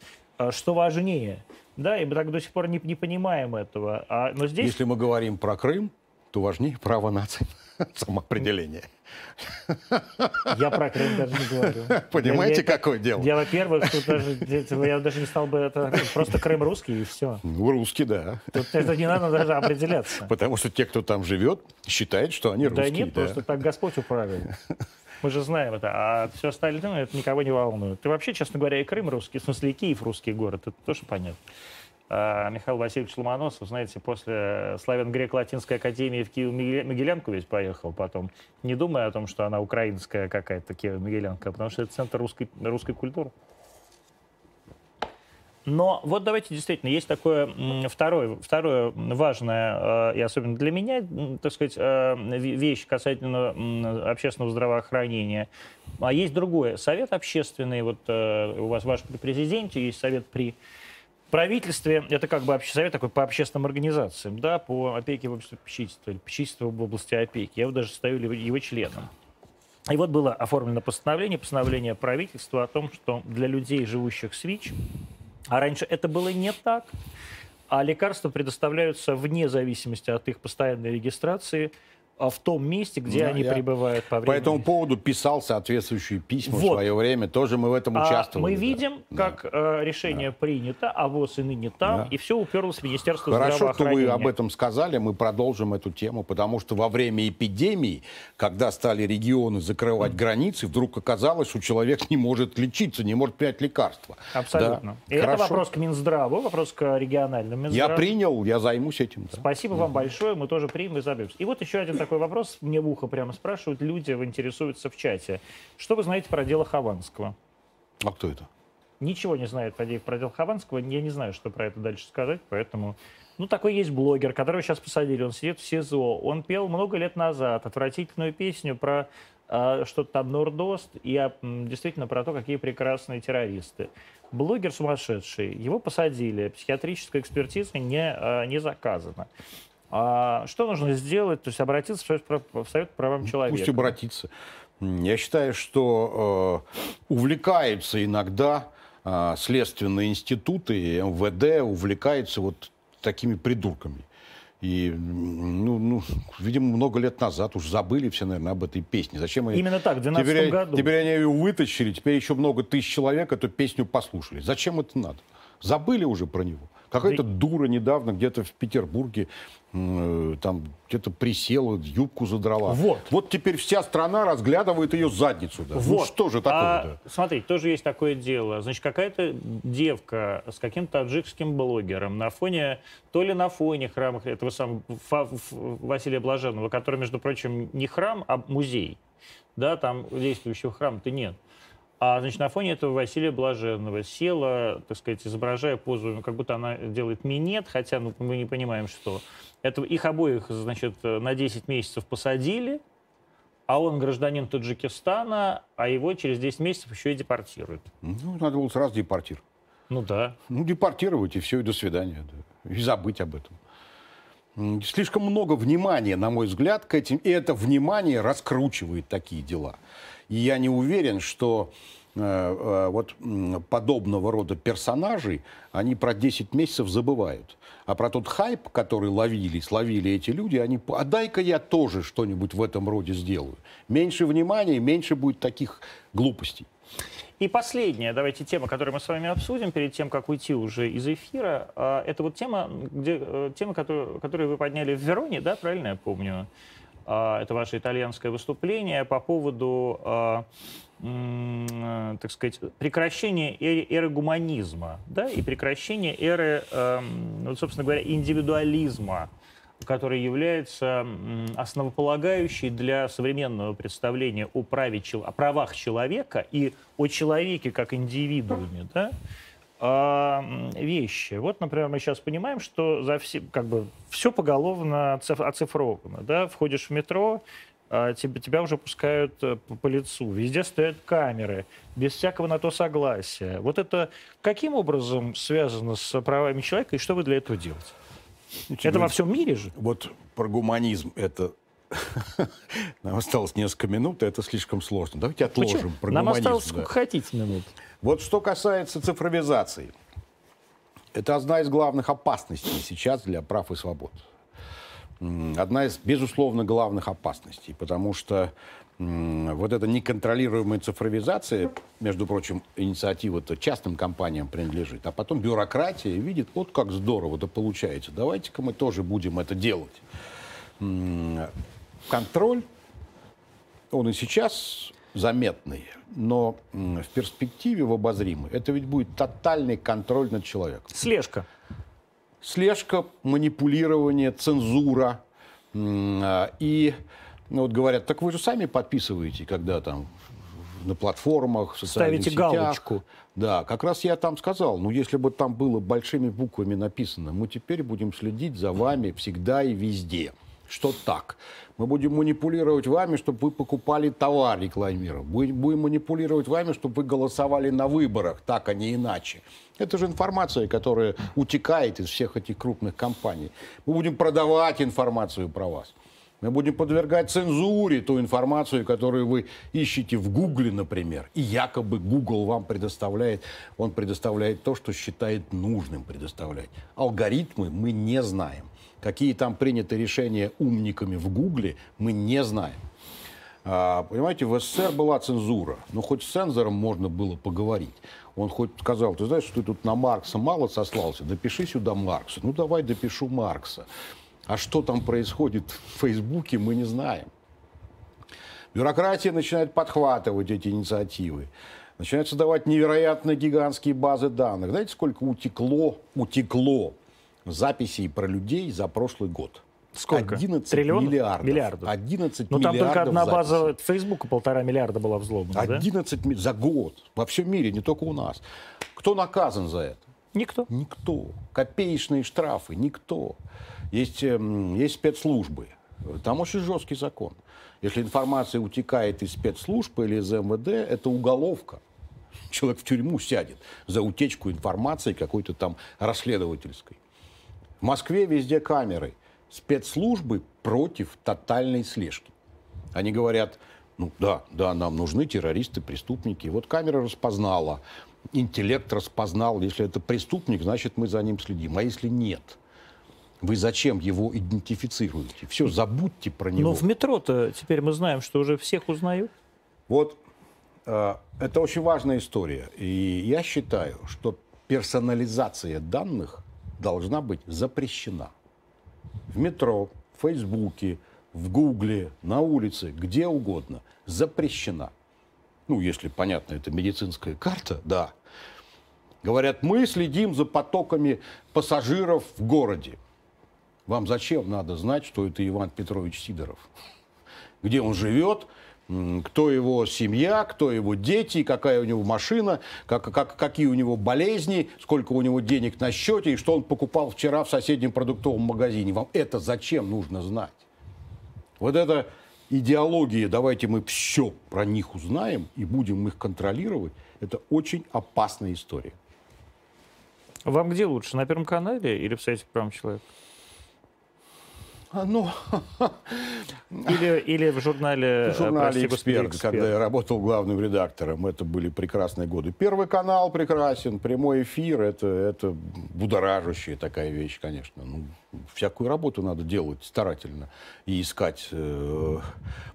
что важнее? Да, и мы так до сих пор не, не понимаем этого. А, но здесь... Если мы говорим про Крым, то важнее право нации самоопределения. Я про Крым даже не говорю. Понимаете, я, какое дело? Я, во-первых, тут даже, я даже не стал бы это... Просто Крым русский, и все. Ну, русский, да. Тут это не надо даже определяться. Потому что те, кто там живет, считают, что они русские. Да нет, да. просто так Господь управил. Мы же знаем это. А все остальное, это никого не волнует. И вообще, честно говоря, и Крым русский, в смысле, и Киев русский город, это тоже понятно. А, Михаил Васильевич Ломоносов, знаете, после славян-грек-латинской академии в Киев-Могилянку весь поехал потом, не думая о том, что она украинская какая-то Киев-Могилянка, потому что это центр русской, русской культуры. Но вот давайте действительно, есть такое второе, второе важное, э, и особенно для меня, так сказать, э, вещь касательно общественного здравоохранения. А есть другое. Совет общественный, вот э, у вас ваш при президенте, есть совет при правительстве это как бы совет такой по общественным организациям, да, по опеке в области попечительства, или попечительства в области опеки. Я вот даже стою его членом. И вот было оформлено постановление, постановление правительства о том, что для людей, живущих с ВИЧ, а раньше это было не так, а лекарства предоставляются вне зависимости от их постоянной регистрации – в том месте, где да, они я пребывают по времени. По этому поводу писал соответствующие письма вот. в свое время. Тоже мы в этом а участвовали. Мы да. видим, как да. э, решение да. принято, а ВОЗ и ныне там, да. и все уперлось в Министерство Хорошо, здравоохранения. что вы об этом сказали, мы продолжим эту тему, потому что во время эпидемии, когда стали регионы закрывать mm. границы, вдруг оказалось, что человек не может лечиться, не может принять лекарства. Абсолютно. Да. И Хорошо. это вопрос к Минздраву, вопрос к региональным Минздраву. Я принял, я займусь этим. Да. Спасибо mm. вам большое, мы тоже примем и займемся. И вот еще один такой такой вопрос, мне в ухо прямо спрашивают, люди интересуются в чате. Что вы знаете про дело Хованского? А кто это? Ничего не знает Фадеев про дело Хованского. Я не знаю, что про это дальше сказать, поэтому... Ну, такой есть блогер, которого сейчас посадили, он сидит в СИЗО. Он пел много лет назад отвратительную песню про э, что-то там Нордост и а, действительно про то, какие прекрасные террористы. Блогер сумасшедший, его посадили, психиатрическая экспертиза не, э, не заказана. А что нужно сделать? То есть обратиться в Совет, в Совет по правам человека? Пусть обратиться. Я считаю, что э, увлекаются иногда э, следственные институты, МВД увлекаются вот такими придурками. И, ну, ну, видимо, много лет назад уж забыли все, наверное, об этой песне. Зачем они... Именно так, в 2012 теперь, году. Теперь они ее вытащили, теперь еще много тысяч человек эту песню послушали. Зачем это надо? Забыли уже про него. Какая-то дура недавно где-то в Петербурге э, там где-то присела, юбку задрала. Вот. Вот теперь вся страна разглядывает ее задницу. Да. Ну вот. Ну что же такое? А, да? Смотрите, тоже есть такое дело. Значит, какая-то девка с каким-то таджикским блогером на фоне, то ли на фоне храма этого самого Василия Блаженного, который, между прочим, не храм, а музей. Да, там действующего храма-то нет. А, значит, на фоне этого Василия Блаженного села, так сказать, изображая позу, ну, как будто она делает минет, хотя ну, мы не понимаем, что. Это, их обоих, значит, на 10 месяцев посадили, а он гражданин Таджикистана, а его через 10 месяцев еще и депортируют. Ну, надо было сразу депортировать. Ну да. Ну, депортировать, и все, и до свидания. Да. И забыть об этом. Слишком много внимания, на мой взгляд, к этим. И это внимание раскручивает такие дела. И я не уверен, что вот подобного рода персонажей, они про 10 месяцев забывают. А про тот хайп, который ловили, словили эти люди, они, а дай-ка я тоже что-нибудь в этом роде сделаю. Меньше внимания, меньше будет таких глупостей. И последняя, давайте, тема, которую мы с вами обсудим перед тем, как уйти уже из эфира, а, это вот тема, где, э, тема которую, которую вы подняли в Вероне, да, правильно я помню? А, это ваше итальянское выступление по поводу, а, так сказать, прекращения эры, гуманизма, да, и прекращения эры, эм, вот, собственно говоря, индивидуализма, который является основополагающей для современного представления о, праве, о правах человека и о человеке как индивидууме, да, э, вещи. Вот, например, мы сейчас понимаем, что за все, как бы, все поголовно оцифровано. Да? Входишь в метро, э, тебя, уже пускают э, по, лицу. Везде стоят камеры, без всякого на то согласия. Вот это каким образом связано с правами человека, и что вы для этого делаете? Это говорить, во всем мире же? Вот про гуманизм это нам осталось несколько минут, и это слишком сложно. Давайте отложим про Нам осталось сколько да. хотите минут. Вот что касается цифровизации. Это одна из главных опасностей сейчас для прав и свобод. Одна из, безусловно, главных опасностей, потому что вот эта неконтролируемая цифровизация, между прочим, инициатива-то частным компаниям принадлежит, а потом бюрократия видит, вот как здорово это получается, давайте-ка мы тоже будем это делать. Контроль, он и сейчас заметный, но в перспективе, в обозримой, это ведь будет тотальный контроль над человеком. Слежка. Слежка, манипулирование, цензура. И ну, вот говорят, так вы же сами подписываете, когда там на платформах, в социальных Ставите сетях. галочку. Да, как раз я там сказал, ну если бы там было большими буквами написано, мы теперь будем следить за вами всегда и везде что так. Мы будем манипулировать вами, чтобы вы покупали товар рекламировать. Будем манипулировать вами, чтобы вы голосовали на выборах, так, а не иначе. Это же информация, которая утекает из всех этих крупных компаний. Мы будем продавать информацию про вас. Мы будем подвергать цензуре ту информацию, которую вы ищете в Гугле, например. И якобы Google вам предоставляет, он предоставляет то, что считает нужным предоставлять. Алгоритмы мы не знаем. Какие там приняты решения умниками в Гугле, мы не знаем. А, понимаете, в СССР была цензура. но хоть с цензором можно было поговорить. Он хоть сказал, ты знаешь, что ты тут на Маркса мало сослался, допиши сюда Маркса. Ну, давай допишу Маркса. А что там происходит в Фейсбуке, мы не знаем. Бюрократия начинает подхватывать эти инициативы. Начинает создавать невероятно гигантские базы данных. Знаете, сколько утекло, утекло записей про людей за прошлый год. Сколько? 11 Триллионов? миллиардов. Миллиардов. 11 Но там только одна база Фейсбука полтора миллиарда была взломана, 11 да? за год. Во всем мире, не только у нас. Кто наказан за это? Никто. Никто. Копеечные штрафы. Никто. Есть, эм, есть спецслужбы. Там очень жесткий закон. Если информация утекает из спецслужб или из МВД, это уголовка. Человек в тюрьму сядет за утечку информации какой-то там расследовательской. В Москве везде камеры. Спецслужбы против тотальной слежки. Они говорят, ну да, да, нам нужны террористы, преступники. Вот камера распознала, интеллект распознал. Если это преступник, значит мы за ним следим. А если нет? Вы зачем его идентифицируете? Все, забудьте про него. Но в метро-то теперь мы знаем, что уже всех узнают. Вот э, это очень важная история. И я считаю, что персонализация данных должна быть запрещена. В метро, в Фейсбуке, в Гугле, на улице, где угодно. Запрещена. Ну, если, понятно, это медицинская карта, да. Говорят, мы следим за потоками пассажиров в городе. Вам зачем надо знать, что это Иван Петрович Сидоров? Где он живет, кто его семья, кто его дети, какая у него машина, как, как, какие у него болезни, сколько у него денег на счете и что он покупал вчера в соседнем продуктовом магазине. Вам это зачем нужно знать? Вот эта идеология, давайте мы все про них узнаем и будем их контролировать, это очень опасная история. Вам где лучше, на Первом канале или в сайте «Правом человека»? Ну, или, или в журнале, в журнале прости, «Эксперт», «Эксперт», когда я работал главным редактором. Это были прекрасные годы. Первый канал прекрасен, прямой эфир, это, это будоражащая такая вещь, конечно. Ну, всякую работу надо делать старательно и искать, э,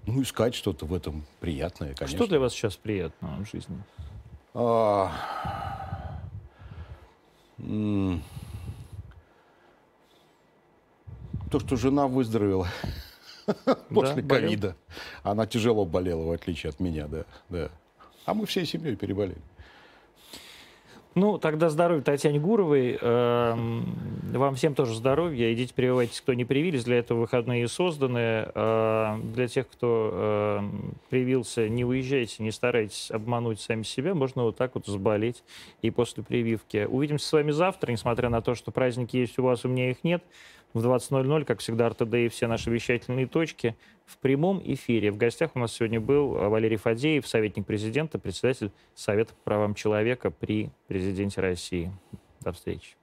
ну, искать что-то в этом приятное, конечно. Что для вас сейчас приятно в жизни? А, то, что жена выздоровела после ковида. Она тяжело болела, в отличие от меня, да, да. А мы всей семьей переболели. Ну, тогда здоровья Татьяне Гуровой. Эм, вам всем тоже здоровья. Идите прививайтесь, кто не привились. Для этого выходные созданы. Э, для тех, кто эм, привился, не уезжайте, не старайтесь обмануть сами себя. Можно вот так вот заболеть и после прививки. Увидимся с вами завтра, несмотря на то, что праздники есть у вас, у меня их нет в 20.00, как всегда, РТД и все наши вещательные точки в прямом эфире. В гостях у нас сегодня был Валерий Фадеев, советник президента, председатель Совета по правам человека при президенте России. До встречи.